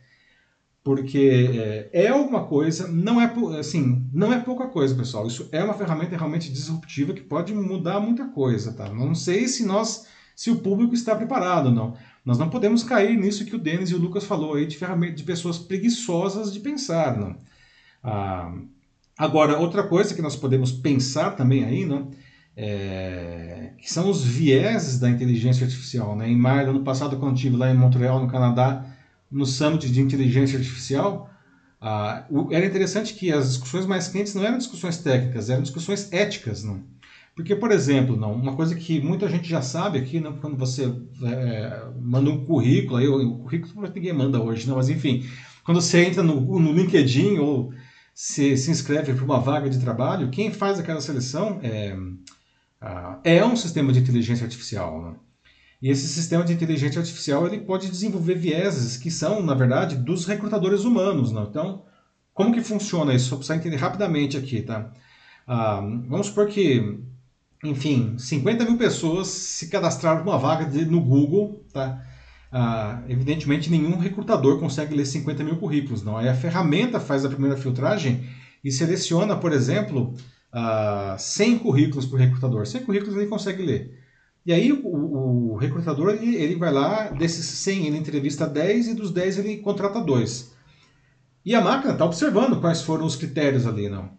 Porque é, é alguma coisa, não é assim, não é pouca coisa, pessoal. Isso é uma ferramenta realmente disruptiva que pode mudar muita coisa, tá? Não sei se nós, se o público está preparado, não. Nós não podemos cair nisso que o Denis e o Lucas falou aí de de pessoas preguiçosas de pensar, não. Ah, agora, outra coisa que nós podemos pensar também aí, não, é, que são os vieses da inteligência artificial. Né? Em maio do ano passado, quando estive lá em Montreal, no Canadá, no Summit de Inteligência Artificial, ah, era interessante que as discussões mais quentes não eram discussões técnicas, eram discussões éticas. Não? Porque, por exemplo, não, uma coisa que muita gente já sabe aqui, não, quando você é, manda um currículo, aí, o currículo ninguém manda hoje, não, mas enfim, quando você entra no, no LinkedIn ou se, se inscreve para uma vaga de trabalho, quem faz aquela seleção é, Uh, é um sistema de inteligência artificial. Né? E esse sistema de inteligência artificial ele pode desenvolver vieses que são, na verdade, dos recrutadores humanos. Não? Então, como que funciona isso? Só para entender rapidamente aqui, tá? Ah, vamos supor que, enfim, 50 mil pessoas se cadastraram uma vaga de, no Google, tá? Ah, evidentemente, nenhum recrutador consegue ler 50 mil currículos, não. Aí a ferramenta faz a primeira filtragem e seleciona, por exemplo, uh, 100 currículos por recrutador. 100 currículos ele consegue ler. E aí o, o recrutador ele, ele, vai lá, desses 100 ele entrevista 10 e dos 10 ele contrata 2. E a máquina está observando quais foram os critérios ali, não.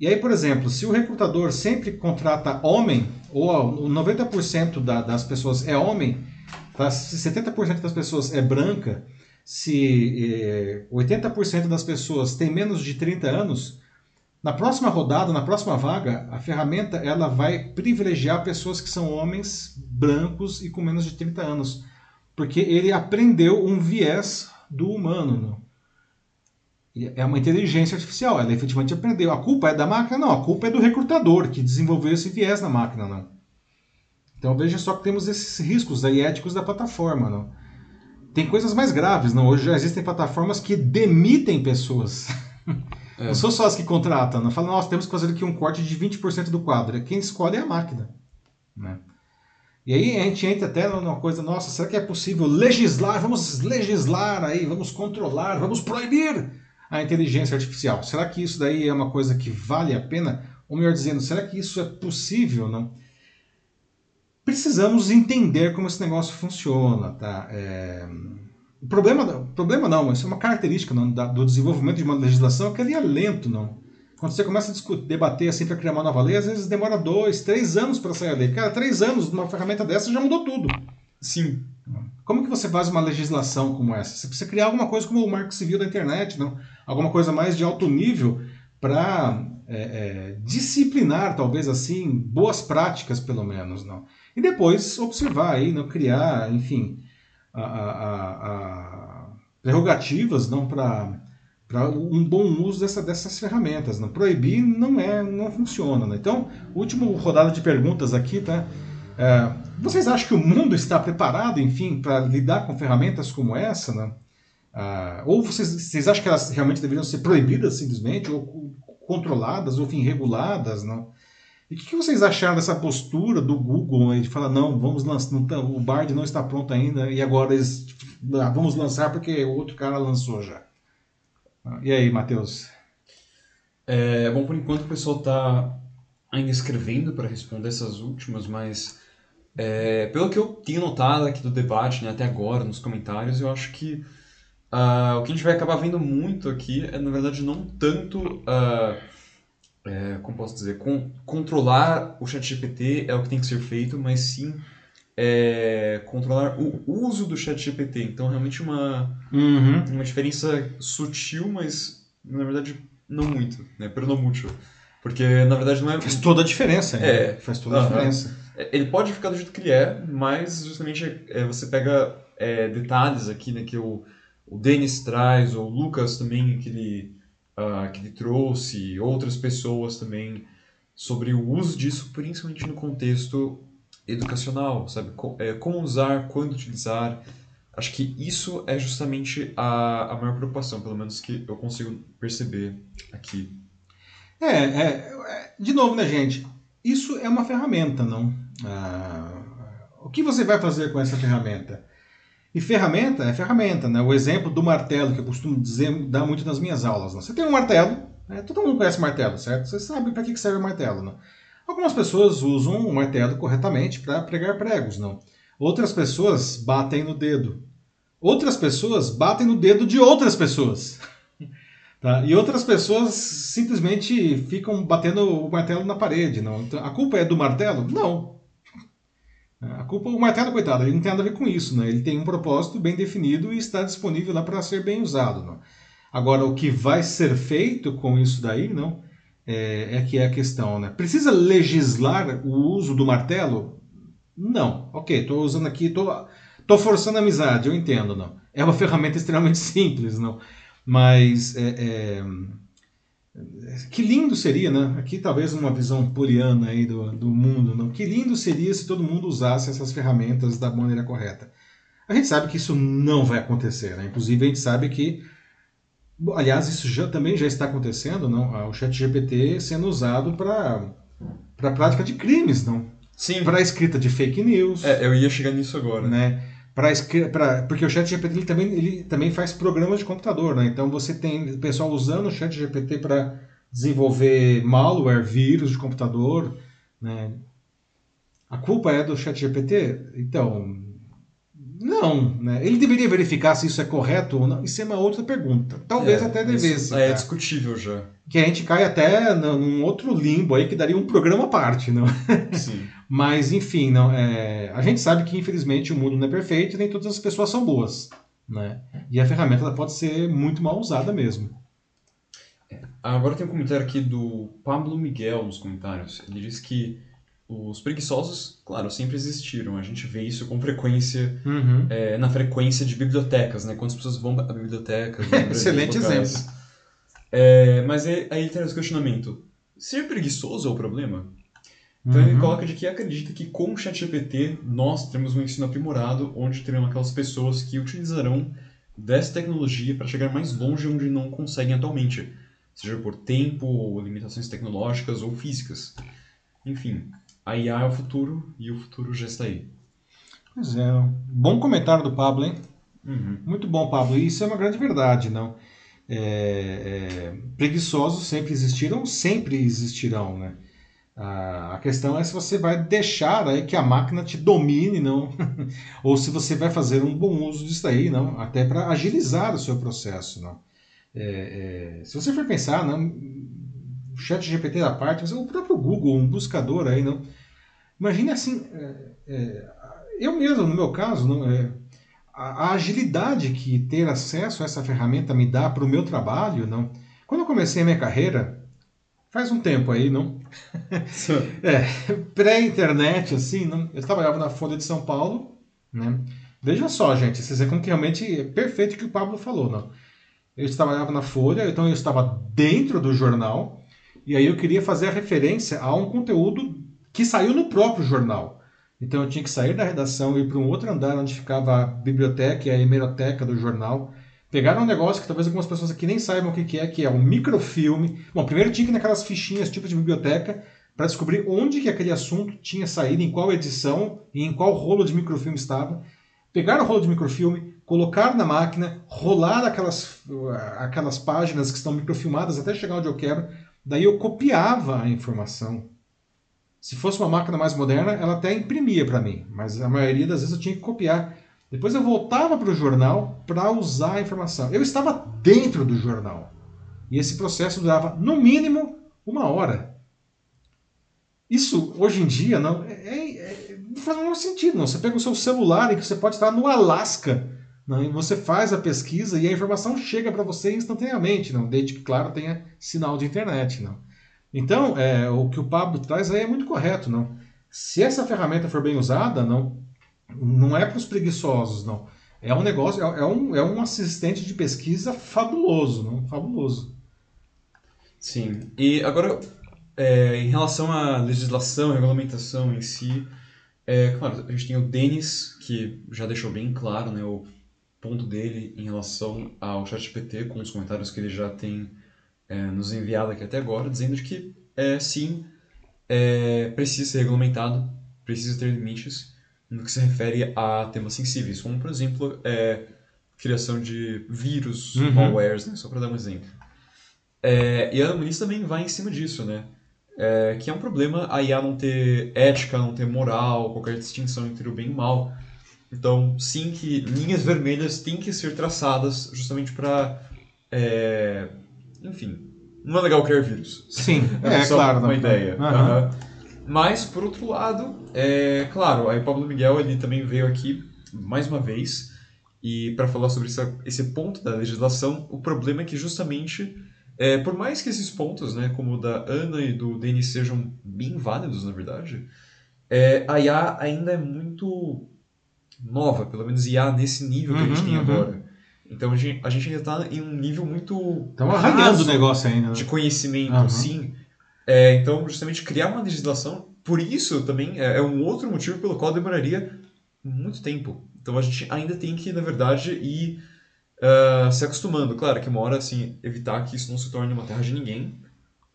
E aí, por exemplo, se o recrutador sempre contrata homem, ou 90% da, das pessoas é homem, tá? se 70% das pessoas é branca, se eh, 80% das pessoas tem menos de 30 anos, na próxima rodada, na próxima vaga, a ferramenta ela vai privilegiar pessoas que são homens brancos e com menos de 30 anos, porque ele aprendeu um viés do humano. É uma inteligência artificial, ela efetivamente aprendeu. A culpa é da máquina? Não, a culpa é do recrutador que desenvolveu esse viés na máquina. Não. Então veja só que temos esses riscos aí éticos da plataforma. Não. Tem coisas mais graves. Hoje já existem plataformas que demitem pessoas. É. Não são só as que contratam, não fala, nossa, temos que fazer aqui um corte de 20% do quadro. Quem escolhe é a máquina. Né? E aí a gente entra até numa coisa, nossa, será que é possível legislar? Vamos legislar aí, vamos controlar, vamos proibir a inteligência artificial. Será que isso daí é uma coisa que vale a pena? Ou melhor dizendo, será que isso é possível? Não? Precisamos entender como esse negócio funciona, tá? É... O problema, problema não, isso é uma característica não, do desenvolvimento de uma legislação que ele é lento, não. Quando você começa a discutir, debater assim para criar uma nova lei, às vezes demora dois, três anos para sair a lei. Cara, três anos numa ferramenta dessa já mudou tudo. Sim. Como que você faz uma legislação como essa? Você precisa criar alguma coisa como o Marco Civil da internet, não? Alguma coisa mais de alto nível para é, é, disciplinar, talvez assim, boas práticas, pelo menos, não? E depois observar aí, não criar, enfim, a, a, a prerrogativas não para para um bom uso dessa, dessas ferramentas. Não? Proibir não é, não funciona. Né? Então, último rodada de perguntas aqui, tá? É, vocês acham que o mundo está preparado, enfim, para lidar com ferramentas como essa? Né? Ah, ou vocês, vocês acham que elas realmente deveriam ser proibidas simplesmente, ou controladas, ou enfim, reguladas? Não? E o que, que, vocês acharam dessa postura do Google de falar, não, vamos lançar, não, o Bard não está pronto ainda e agora eles, ah, vamos lançar porque o outro cara lançou já. Ah, e aí, Matheus? É, bom, por enquanto o pessoal está ainda escrevendo para responder essas últimas, mas é, pelo que eu tenho notado aqui do debate, né, até agora, nos comentários, eu acho que uh, o que a gente vai acabar vendo muito aqui é, na verdade, não tanto... Uh, é, como posso dizer, com, controlar o ChatGPT é o que tem que ser feito, mas sim é, controlar o uso do ChatGPT. Então, realmente uma, uhum. uma diferença sutil, mas na verdade não muito, né? Pero não muito. Porque, na verdade, não é... Faz toda a diferença. Né? É. Faz toda a uh -huh. diferença. É, ele pode ficar do jeito que ele é, mas justamente é, você pega é, detalhes aqui, né, que o, o Denis traz, ou o Lucas também, que ele uh, que trouxe, outras pessoas também, sobre o uso disso, principalmente no contexto educacional, sabe? É, como usar, quando utilizar. Acho que isso é justamente a, a maior preocupação, pelo menos que eu consigo perceber aqui. É, é, é de novo, né, gente? Isso é uma ferramenta, não? Ah, o que você vai fazer com essa ferramenta? E ferramenta é ferramenta, né? O exemplo do martelo que eu costumo dizer, dar muito nas minhas aulas. Né? Você tem um martelo, né? todo mundo conhece martelo, certo? Você sabe para que serve o martelo, né? Algumas pessoas usam o martelo corretamente para pregar pregos, não? Outras pessoas batem no dedo. Outras pessoas batem no dedo de outras pessoas. Tá? E outras pessoas simplesmente ficam batendo o martelo na parede. Não? Então, a culpa é do martelo? Não. A culpa, o martelo, coitado, ele não tem nada a ver com isso, né? Ele tem um propósito bem definido e está disponível lá para ser bem usado, não? Agora, o que vai ser feito com isso daí, não? É, é que é a questão, né? Precisa legislar o uso do martelo? Não. Ok, estou usando aqui, estou forçando a amizade, eu entendo, não? É uma ferramenta extremamente simples, não? Mas é, é, Que lindo seria, né? Aqui talvez uma visão poliana aí do, do mundo, não? Que lindo seria se todo mundo usasse essas ferramentas da maneira correta. A gente sabe que isso não vai acontecer, né? Inclusive a gente sabe que, aliás, isso já, também já está acontecendo, não? O Chat GPT sendo usado para para prática de crimes, não? Sim. Para escrita de fake news. É, eu ia chegar nisso agora. Né? Pra, pra, porque o Chat GPT ele também, ele também faz programas de computador, né? Então você tem pessoal usando o Chat GPT para desenvolver malware, vírus de computador, né? A culpa é do Chat GPT? Então, não, né? Ele deveria verificar se isso é correto ou não. Isso é uma outra pergunta. Talvez É, até devesse. É tá? discutível já. Que a gente cai até num outro limbo aí que daria um programa à parte, não? Sim. Mas, enfim, não, é, a gente sabe que, infelizmente, o mundo não é perfeito e nem todas as pessoas são boas. Né? E a ferramenta pode ser muito mal usada mesmo. Agora tem um comentário aqui do Pablo Miguel nos comentários. Ele diz que os preguiçosos, claro, sempre existiram. A gente vê isso com frequência Uhum. é, na frequência de bibliotecas, né? Quantas pessoas vão à biblioteca? Excelente locais. exemplo. É, mas aí, aí ele traz esse questionamento. Ser preguiçoso é o problema? Então ele Uhum. coloca de que acredita que com o ChatGPT nós teremos um ensino aprimorado, onde teremos aquelas pessoas que utilizarão dessa tecnologia para chegar mais longe onde não conseguem atualmente, seja por tempo, ou limitações tecnológicas ou físicas. Enfim, a IA é o futuro e o futuro já está aí. Pois é. Bom comentário do Pablo, hein? Uhum. Muito bom, Pablo. E isso é uma grande verdade, não? É, é, preguiçosos sempre existiram, sempre existirão, né? A a questão é se você vai deixar aí que a máquina te domine, não? Ou se você vai fazer um bom uso disso aí, não? Até para agilizar o seu processo, não? É, é, se você for pensar, não? O chat GPT da parte, mas o próprio Google, um buscador aí, não? Imagine assim, é, é, eu mesmo, no meu caso, não é, a, a agilidade que ter acesso a essa ferramenta me dá para o meu trabalho, não? Quando eu comecei a minha carreira, faz um tempo aí, não? É, pré-internet, assim, não? eu trabalhava na Folha de São Paulo, né? Veja só, gente, vocês veem como que realmente é perfeito o que o Pablo falou, não? Eu trabalhava na Folha, então eu estava dentro do jornal, e aí eu queria fazer a referência a um conteúdo que saiu no próprio jornal. Então eu tinha que sair da redação e ir para um outro andar onde ficava a biblioteca e a hemeroteca do jornal. Pegaram um negócio que talvez algumas pessoas aqui nem saibam o que é, que é um microfilme. Bom, primeiro tinha que ir naquelas fichinhas tipo de biblioteca para descobrir onde que aquele assunto tinha saído, em qual edição e em qual rolo de microfilme estava. Pegaram o rolo de microfilme, colocar na máquina, rolar aquelas, aquelas páginas que estão microfilmadas até chegar onde eu quero. Daí eu copiava a informação. Se fosse uma máquina mais moderna, ela até imprimia para mim, mas a maioria das vezes eu tinha que copiar. Depois eu voltava para o jornal para usar a informação. Eu estava dentro do jornal. E esse processo durava, no mínimo, uma hora. Isso, hoje em dia, não, é, é- não faz o menor sentido. Não. Você pega o seu celular e você pode estar no Alasca não, e você faz a pesquisa e a informação chega para você instantaneamente, não, desde que, claro, tenha sinal de internet. Não. Então, é, o que o Pablo traz aí é muito correto. Não. Se essa ferramenta for bem usada, não, não é para os preguiçosos, não. É um negócio, é, é um, é um assistente de pesquisa fabuloso, não? Fabuloso. Sim. E agora, é, em relação à legislação, regulamentação em si, é, claro, a gente tem o Denis, que já deixou bem claro né, o ponto dele em relação ao ChatGPT, com os comentários que ele já tem é, nos enviado aqui até agora, dizendo que, é, sim, é, precisa ser regulamentado, precisa ter limites no que se refere a temas sensíveis, como, por exemplo, é, criação de vírus, Uhum. malwares, né, só para dar um exemplo. É, e a Muniz também vai em cima disso, né? É, que é um problema a IA não ter ética, não ter moral, qualquer distinção entre o bem e o mal. Então, sim que linhas vermelhas têm que ser traçadas justamente para... enfim, não é legal criar vírus. Sim, É, é, claro. uma não. ideia. Aham. Aham. Mas, por outro lado, é claro, aí o Pablo Miguel ele também veio aqui mais uma vez e para falar sobre essa, esse ponto da legislação, o problema é que justamente, é, por mais que esses pontos, né, como o da Ana e do Denis sejam bem válidos, na verdade, é, a IA ainda é muito nova, pelo menos IA nesse nível que a gente Uhum, tem uhum. agora. Então a gente, a gente ainda está em um nível muito. Estamos arranhando o negócio ainda. Né? De conhecimento, uhum. sim. É, então, justamente criar uma legislação, por isso também é, é, um outro motivo pelo qual demoraria muito tempo. Então a gente ainda tem que, na verdade, ir uh, se acostumando. Claro que uma hora, assim, evitar que isso não se torne uma terra de ninguém.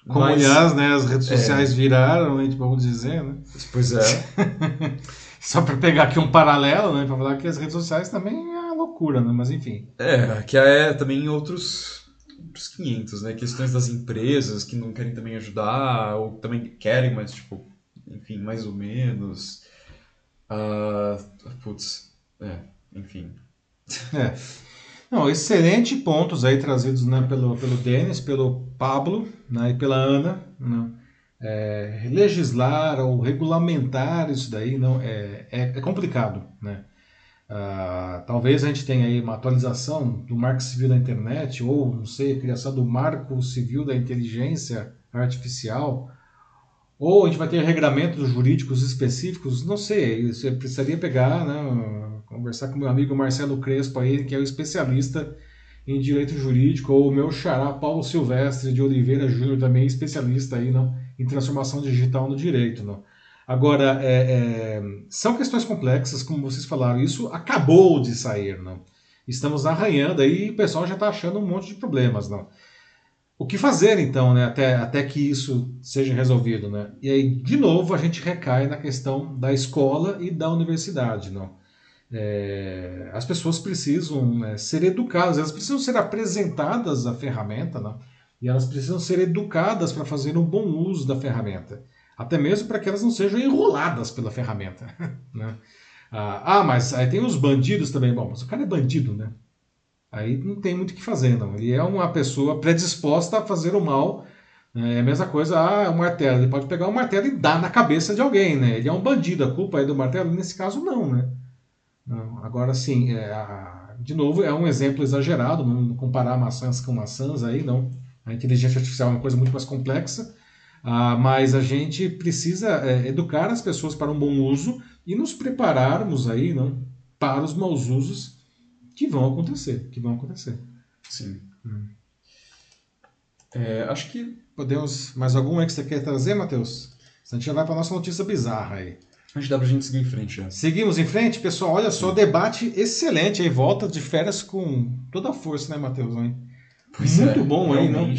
Como, mas, aliás, né, as redes sociais é, viraram, né, vamos dizer, né? Pois é. Só para pegar aqui um paralelo, né, para falar que as redes sociais também é loucura, né, mas enfim. É, que é também outros, outros 500, né, questões das empresas que não querem também ajudar, ou também querem, mas, tipo, enfim, mais ou menos. Uh, putz, é, enfim. É. Não, excelente pontos aí trazidos né, pelo, pelo Denis, pelo Pablo né, e pela Ana. Né? É, legislar ou regulamentar isso daí não é, é, é complicado. Né? Ah, talvez a gente tenha aí uma atualização do Marco Civil da Internet ou, não sei, a criação do Marco Civil da Inteligência Artificial ou a gente vai ter regramentos jurídicos específicos, não sei, você precisaria pegar, né, conversar com meu amigo Marcelo Crespo aí, que é o especialista em direito jurídico, ou o meu xará Paulo Silvestre de Oliveira Júnior, também especialista aí não, em transformação digital no direito. Não. Agora, é, é, são questões complexas, como vocês falaram, isso acabou de sair. Não. Estamos arranhando aí e o pessoal já está achando um monte de problemas. Não. O que fazer então, né, até, até que isso seja resolvido? Né? E aí, de novo, a gente recai na questão da escola e da universidade. Não. É, as pessoas precisam né, ser educadas, elas precisam ser apresentadas a ferramenta, né? e elas precisam ser educadas para fazer um bom uso da ferramenta, até mesmo para que elas não sejam enroladas pela ferramenta. Né? Ah, ah, mas aí tem os bandidos também. Bom, mas o cara é bandido, né? Aí não tem muito o que fazer, não. Ele é uma pessoa predisposta a fazer o mal. Né? É a mesma coisa, ah, o martelo. Ele pode pegar o martelo e dar na cabeça de alguém, né? Ele é um bandido. A culpa é do martelo? Nesse caso, não, né? Não. Agora, sim, é, de novo, é um exemplo exagerado, não comparar maçãs com maçãs aí, não. A inteligência artificial é uma coisa muito mais complexa, ah, mas a gente precisa é, educar as pessoas para um bom uso e nos prepararmos aí, não, para os maus usos que vão acontecer, que vão acontecer. Sim. Hum. É, acho que podemos mais algum aí que você quer trazer, Matheus? A gente já vai para nossa notícia bizarra aí. Acho que dá pra gente seguir em frente já. Seguimos em frente, pessoal. Olha só, debate excelente aí. Volta de férias com toda a força, né, Matheus? Pois Muito é, bom aí, não?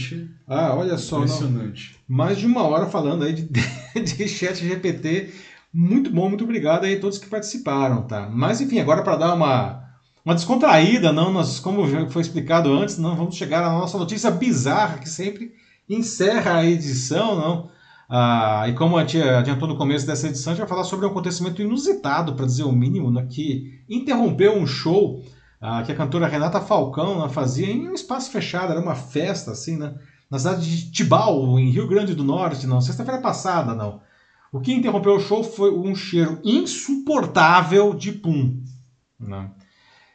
Ah, olha só. Impressionante. Não. Mais de uma hora falando aí de, de chat GPT. Muito bom, muito obrigado aí a todos que participaram, tá? Mas enfim, agora para dar uma, uma descontraída, não, nós, como já foi explicado antes, não vamos chegar à nossa notícia bizarra que sempre encerra a edição, não? Ah, e como a tia adiantou no começo dessa edição, a gente vai falar sobre um acontecimento inusitado, para dizer o mínimo, né, que interrompeu um show ah, que a cantora Renata Falcão né, fazia em um espaço fechado, era uma festa, assim, né, na cidade de Tibau, em Rio Grande do Norte, não, sexta-feira passada, não. O que interrompeu o show foi um cheiro insuportável de pum. Não, né.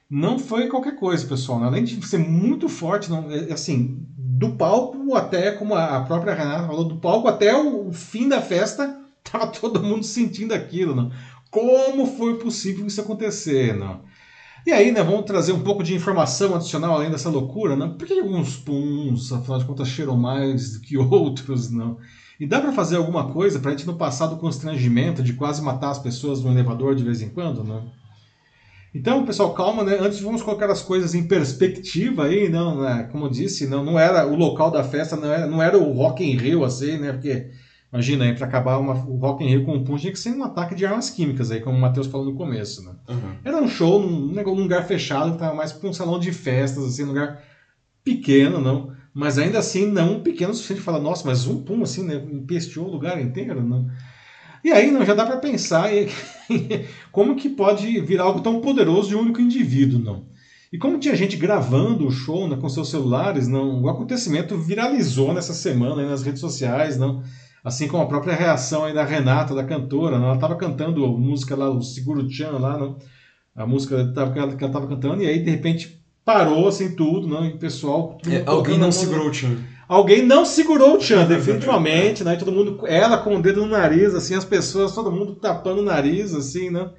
não foi qualquer coisa, pessoal. Né? Além de ser muito forte, não, é, assim, do palco até, como a própria Renata falou, do palco até o, fim da festa, tava todo mundo sentindo aquilo, não? Como foi possível isso acontecer, não? E aí, né, vamos trazer um pouco de informação adicional além dessa loucura, não? Por que alguns puns, afinal de contas, cheiram mais do que outros, não? E dá para fazer alguma coisa para a gente não passar do constrangimento de quase matar as pessoas no elevador de vez em quando, não? Então, pessoal, calma, né? Antes vamos colocar as coisas em perspectiva aí, não, né? Como eu disse, não, não era o local da festa, não era, não era o Rock in Rio assim, né? Porque imagina aí para acabar uma, o Rock in Rio com um punch tinha que ser um ataque de armas químicas aí, como o Matheus falou no começo, né? Uhum. Era um show num, num lugar fechado, que tava mais para um salão de festas assim, um lugar pequeno, não? Mas ainda assim não pequeno o suficiente para falar, nossa, mas um pum assim, né? Empesteou o lugar inteiro, não? E aí não já dá para pensar como que pode virar algo tão poderoso de um único indivíduo, não. E como tinha gente gravando o show né, com seus celulares, não, o acontecimento viralizou nessa semana nas redes sociais, não. Assim como a própria reação aí da Renata, da cantora, não, ela estava cantando a música lá, o Seguro Chan lá, não, a música que ela estava cantando, e aí de repente parou assim tudo, não, e o pessoal... É, alguém não segurou o Chan. Alguém não segurou o Chan, definitivamente, né? Todo mundo, ela com o dedo no nariz, assim, as pessoas, todo mundo tapando o nariz, assim, né?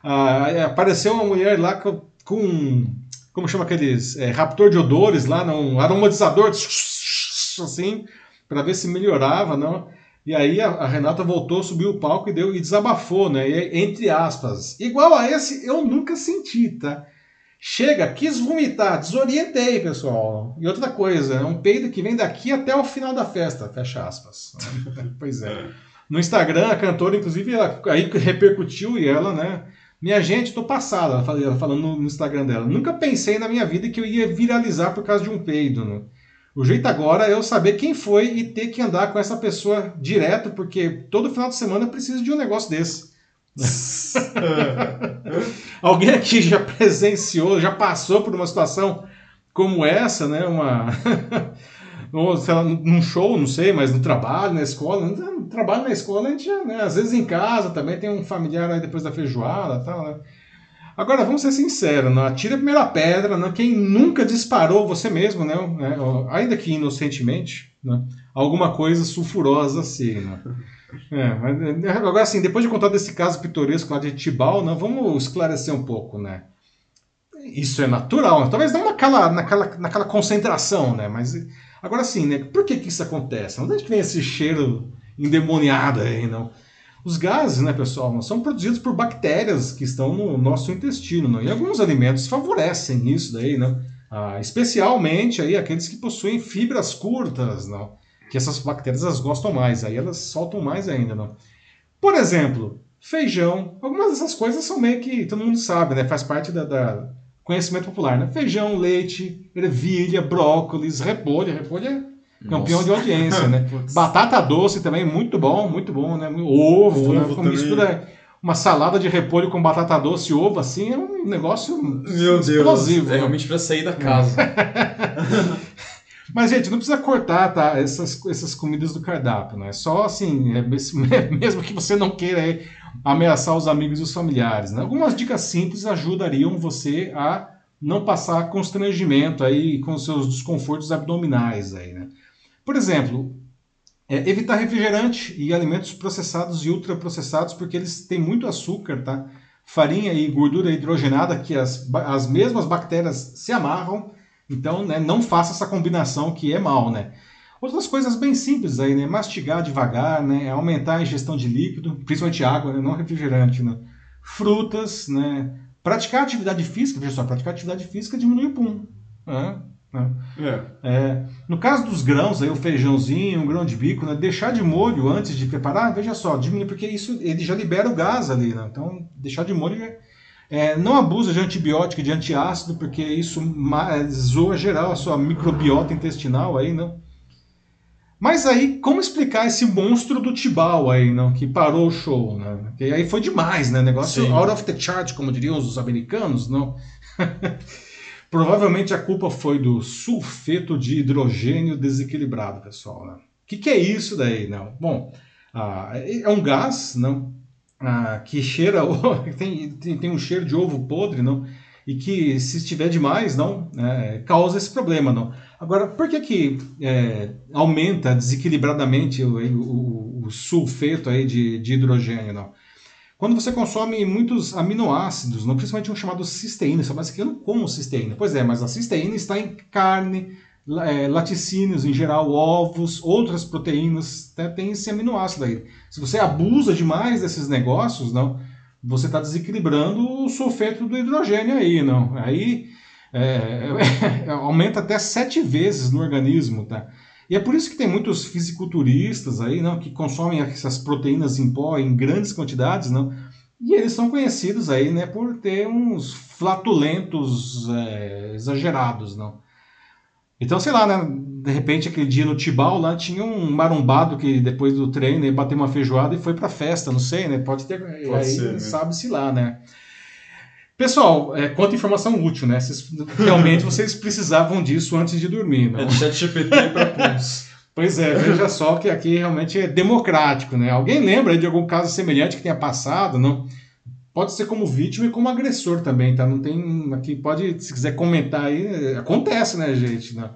Ah, apareceu uma mulher lá com, com como chama aqueles, é, raptor de odores lá, um aromatizador, assim, para ver se melhorava, não. E aí a, a, Renata voltou, subiu o palco e deu e desabafou, né? E, entre aspas. Igual a esse eu nunca senti, tá? Chega, quis vomitar, desorientei, pessoal. E outra coisa, é um peido que vem daqui até o final da festa, fecha aspas. pois é. No Instagram, a cantora, inclusive, ela, aí repercutiu e ela, né? Minha gente, tô passada, ela falando no Instagram dela. Nunca pensei na minha vida que eu ia viralizar por causa de um peido, né? O jeito agora é eu saber quem foi e ter que andar com essa pessoa direto, porque todo final de semana eu preciso de um negócio desse. Alguém aqui já presenciou, já passou por uma situação como essa, né? Uma. ou, sei lá, num show, não sei, mas no trabalho, na escola. No trabalho na escola, a gente né? Às vezes em casa também tem um familiar aí depois da feijoada e tal, né? Agora, vamos ser sinceros, não atire a primeira pedra, não, quem nunca disparou você mesmo, né, né ainda que inocentemente, né, alguma coisa sulfurosa assim. Né? É, né, agora, assim, depois de contar desse caso pitoresco lá de Tibau, né, vamos esclarecer um pouco, né? Isso é natural, talvez não naquela, naquela, naquela concentração, né? Mas agora sim, né? Por que, que isso acontece? Onde é que vem esse cheiro endemoniado aí, não? Os gases, né, pessoal, são produzidos por bactérias que estão no nosso intestino, né? e alguns alimentos favorecem isso daí, né? Ah, especialmente aí aqueles que possuem fibras curtas, não? que essas bactérias elas gostam mais, aí elas soltam mais ainda. Não? Por exemplo, feijão, algumas dessas coisas são meio que todo mundo sabe, né? faz parte da, da conhecimento popular. Né? Feijão, leite, ervilha, brócolis, repolho, repolho é Campeão Nossa. de audiência, né? Batata doce também, muito bom, muito bom, né? Ovo, ovo né? Mistura, uma salada de repolho com batata doce e ovo, assim, é um negócio Meu explosivo. Deus, é realmente para sair da casa. Mas, gente, não precisa cortar tá, essas, essas comidas do cardápio, né? Só assim, é, mesmo que você não queira é, ameaçar os amigos e os familiares. Né? Algumas dicas simples ajudariam você a não passar constrangimento aí com seus desconfortos abdominais aí, né? Por exemplo, é, evitar refrigerante e alimentos processados e ultraprocessados, porque eles têm muito açúcar, tá? Farinha e gordura hidrogenada, que as, as mesmas bactérias se amarram. Então, né, não faça essa combinação que é mal, né? Outras coisas bem simples aí, né? Mastigar devagar, né? Aumentar a ingestão de líquido, principalmente água, né? não refrigerante, né? Frutas, né? Praticar atividade física, veja só, praticar atividade física diminui o pum. Né? Né? É. É, no caso dos grãos, aí, o feijãozinho, um grão de bico, né, deixar de molho antes de preparar, veja só, diminui, porque isso ele já libera o gás ali. Né? Então, deixar de molho. É, não abusa de antibiótico de antiácido, porque isso zoa geral a sua microbiota intestinal aí, não. Mas aí, como explicar esse monstro do Tibau aí, não, que parou o show, né? Que aí foi demais, né? Negócio Sim. out of the chart, como diriam os americanos, não? Provavelmente a culpa foi do sulfeto de hidrogênio desequilibrado, pessoal. Né? O que, que, é isso daí? Não? Bom, ah, é um gás não? Ah, que cheira, tem, tem, tem, um cheiro de ovo podre, não? E que se estiver demais, não, é, causa esse problema, não. Agora, por que que é, aumenta desequilibradamente o, o, o, sulfeto aí de, de hidrogênio, não? Quando você consome muitos aminoácidos, não principalmente um chamado cisteína, só mas que eu não como cisteína. Pois é, mas a cisteína está em carne, é, laticínios em geral, ovos, outras proteínas, até tem esse aminoácido aí. Se você abusa demais desses negócios, não, você está desequilibrando o sulfeto do hidrogênio aí, não. Aí é, é, aumenta até sete vezes no organismo, tá? E é por isso que tem muitos fisiculturistas aí, não, que consomem essas proteínas em pó em grandes quantidades, não, e eles são conhecidos aí, né, por ter uns flatulentos é, exagerados, não. Então, sei lá, né, de repente aquele dia no Tibau lá tinha um marombado que depois do treino bateu uma feijoada e foi pra festa, não sei, né, pode ter, pode aí sabe-se lá, né. Pessoal, é, quanta informação útil, né? Vocês, realmente vocês precisavam disso antes de dormir, não? É do chat GPT para puns. Pois é, veja só que aqui realmente é democrático, né? Alguém lembra de algum caso semelhante que tenha passado, não? Pode ser como vítima e como agressor também, tá? Não tem aqui pode se quiser comentar aí, acontece, né, gente, né?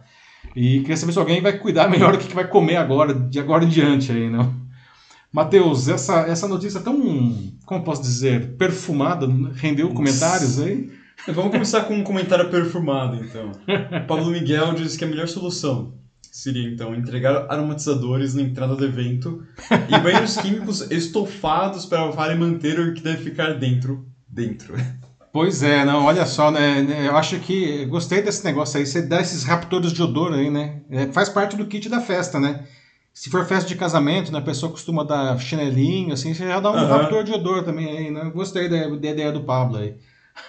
E queria saber se alguém vai cuidar melhor do que vai comer agora, de agora em diante aí, não? Matheus, essa, essa notícia tão, como posso dizer, perfumada, rendeu comentários aí? Vamos começar com um comentário perfumado, então. Pablo Miguel diz que a melhor solução seria, então, entregar aromatizadores na entrada do evento e banheiros químicos estofados para lavar e manter o que deve ficar dentro, dentro. Pois é, não, olha só, né? né eu acho que gostei desse negócio aí. Você dá esses raptores de odor aí, né? É, faz parte do kit da festa, né? Se for festa de casamento, né, a pessoa costuma dar chinelinho, assim, você já dá um uhum. raptor de odor também aí, né? Gostei da, da ideia do Pablo aí.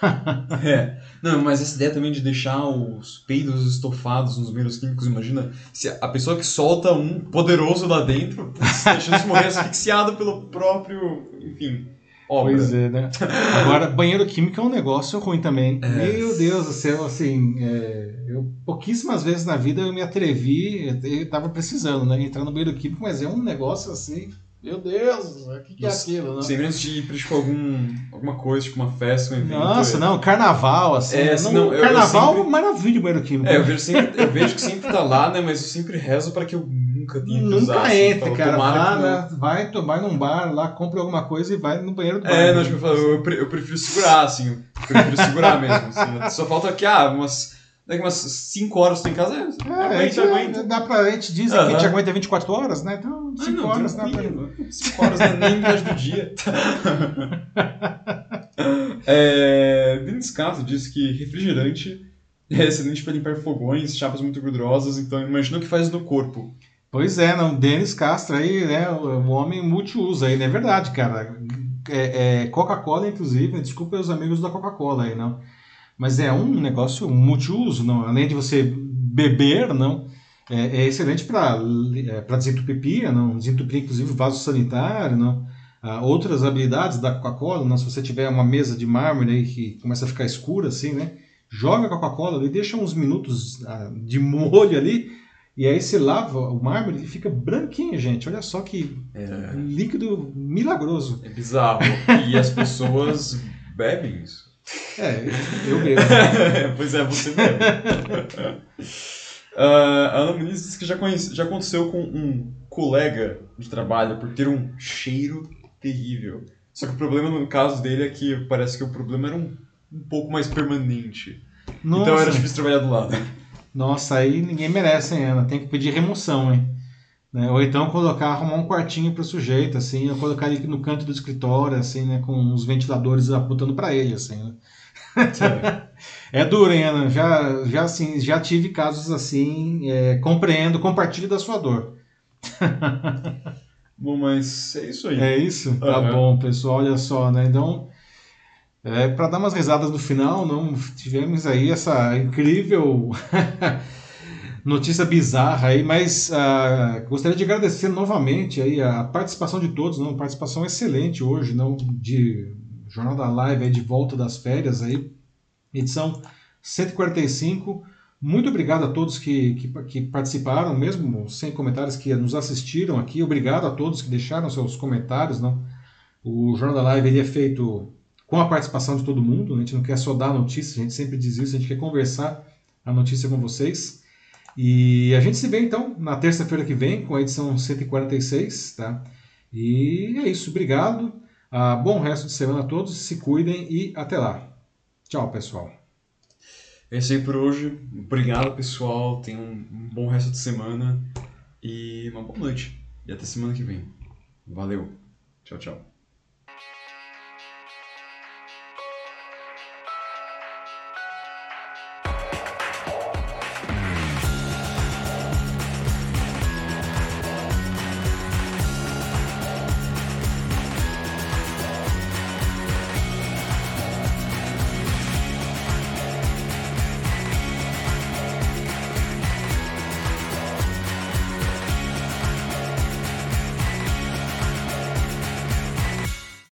é. Não, mas essa ideia também de deixar os peidos estofados nos meios químicos, imagina se a pessoa que solta um poderoso lá dentro, deixando se morrer asfixiado pelo próprio, enfim, obra. Pois é, né? Agora, banheiro químico é um negócio ruim também. É. Meu Deus do céu, assim, é, eu pouquíssimas vezes na vida eu me atrevi, eu tava precisando, né, entrar no banheiro químico, mas é um negócio assim meu Deus, o que, que é aquilo? Não? Sempre antes de ir para tipo, algum, alguma coisa, tipo uma festa, um evento. Nossa, é... não, carnaval, assim. É, assim não, não, carnaval, eu, sempre... maravilha o banheiro químico. É, eu vejo, sempre, eu vejo que sempre tá lá, né? Mas eu sempre rezo para que eu nunca tenha que nunca usar. Assim, entre, cara. Vá, né, vai, vai num bar lá, compra alguma coisa e vai no banheiro do bar. É, não, tipo, eu, eu prefiro segurar, assim. Eu prefiro segurar mesmo. Assim, só falta aqui, ah, umas Daqui umas 5 horas tu em casa, é, é aguenta, aguenta. Dá pra, a gente diz que a gente aguenta 24 horas, né? Então, 5 ah, horas dá pra... 5 horas não é nem metade do dia. é, Cato disse que refrigerante é excelente para limpar fogões, chapas muito gordurosas, então imagina o que faz no corpo. Pois é, não, Denis Castro aí, né, o homem multiuso aí, não é verdade, cara. É, é Coca-Cola, inclusive, desculpa os amigos da Coca-Cola aí, não mas é um negócio multiuso, não? além de você beber, não? É, é excelente para é, desentupir pia, não? desentupir inclusive vaso sanitário, não? Ah, outras habilidades da Coca-Cola, não? se você tiver uma mesa de mármore aí que começa a ficar escura assim, né? joga a Coca-Cola e deixa uns minutos ah, de molho ali, e aí você lava o mármore e fica branquinho, gente. Olha só que é... líquido milagroso. É bizarro. E as pessoas bebem isso. É, eu bebo. pois é, você bebe. uh, a Ana Muniz disse que já, conhece, já aconteceu com um colega de trabalho por ter um cheiro terrível. Só que o problema no caso dele é que parece que o problema era um, um pouco mais permanente. Nossa. Então era difícil trabalhar do lado. Nossa, aí ninguém merece, hein, Ana? Tem que pedir remoção, hein? Né? Ou então colocar, arrumar um quartinho para o sujeito, assim, ou colocar ele no canto do escritório, assim, né, com os ventiladores apontando para ele, assim, né? é duro, hein, Ana? Já, já, assim, já tive casos assim, é, compreendo, compartilho da sua dor. bom, mas é isso aí. É isso? Tá uhum. bom, pessoal, olha só, né? Então, é, para dar umas risadas no final, não tivemos aí essa incrível notícia bizarra aí, mas uh, gostaria de agradecer novamente aí a participação de todos, não, participação excelente hoje, não de Jornal da Live aí de volta das férias aí, edição 145. Muito obrigado a todos que, que, que, participaram, mesmo sem comentários, que nos assistiram aqui. Obrigado a todos que deixaram seus comentários. Não? O Jornal da Live ele é feito com a participação de todo mundo. A gente não quer só dar notícia, a gente sempre diz isso, a gente quer conversar a notícia com vocês. E a gente se vê então na terça-feira que vem com a edição 146, tá? E é isso, obrigado. Ah, bom resto de semana a todos, se cuidem e até lá. Tchau, pessoal. É isso aí por hoje. Obrigado, pessoal. Tenham um bom resto de semana e uma boa noite. E até semana que vem. Valeu. Tchau, tchau.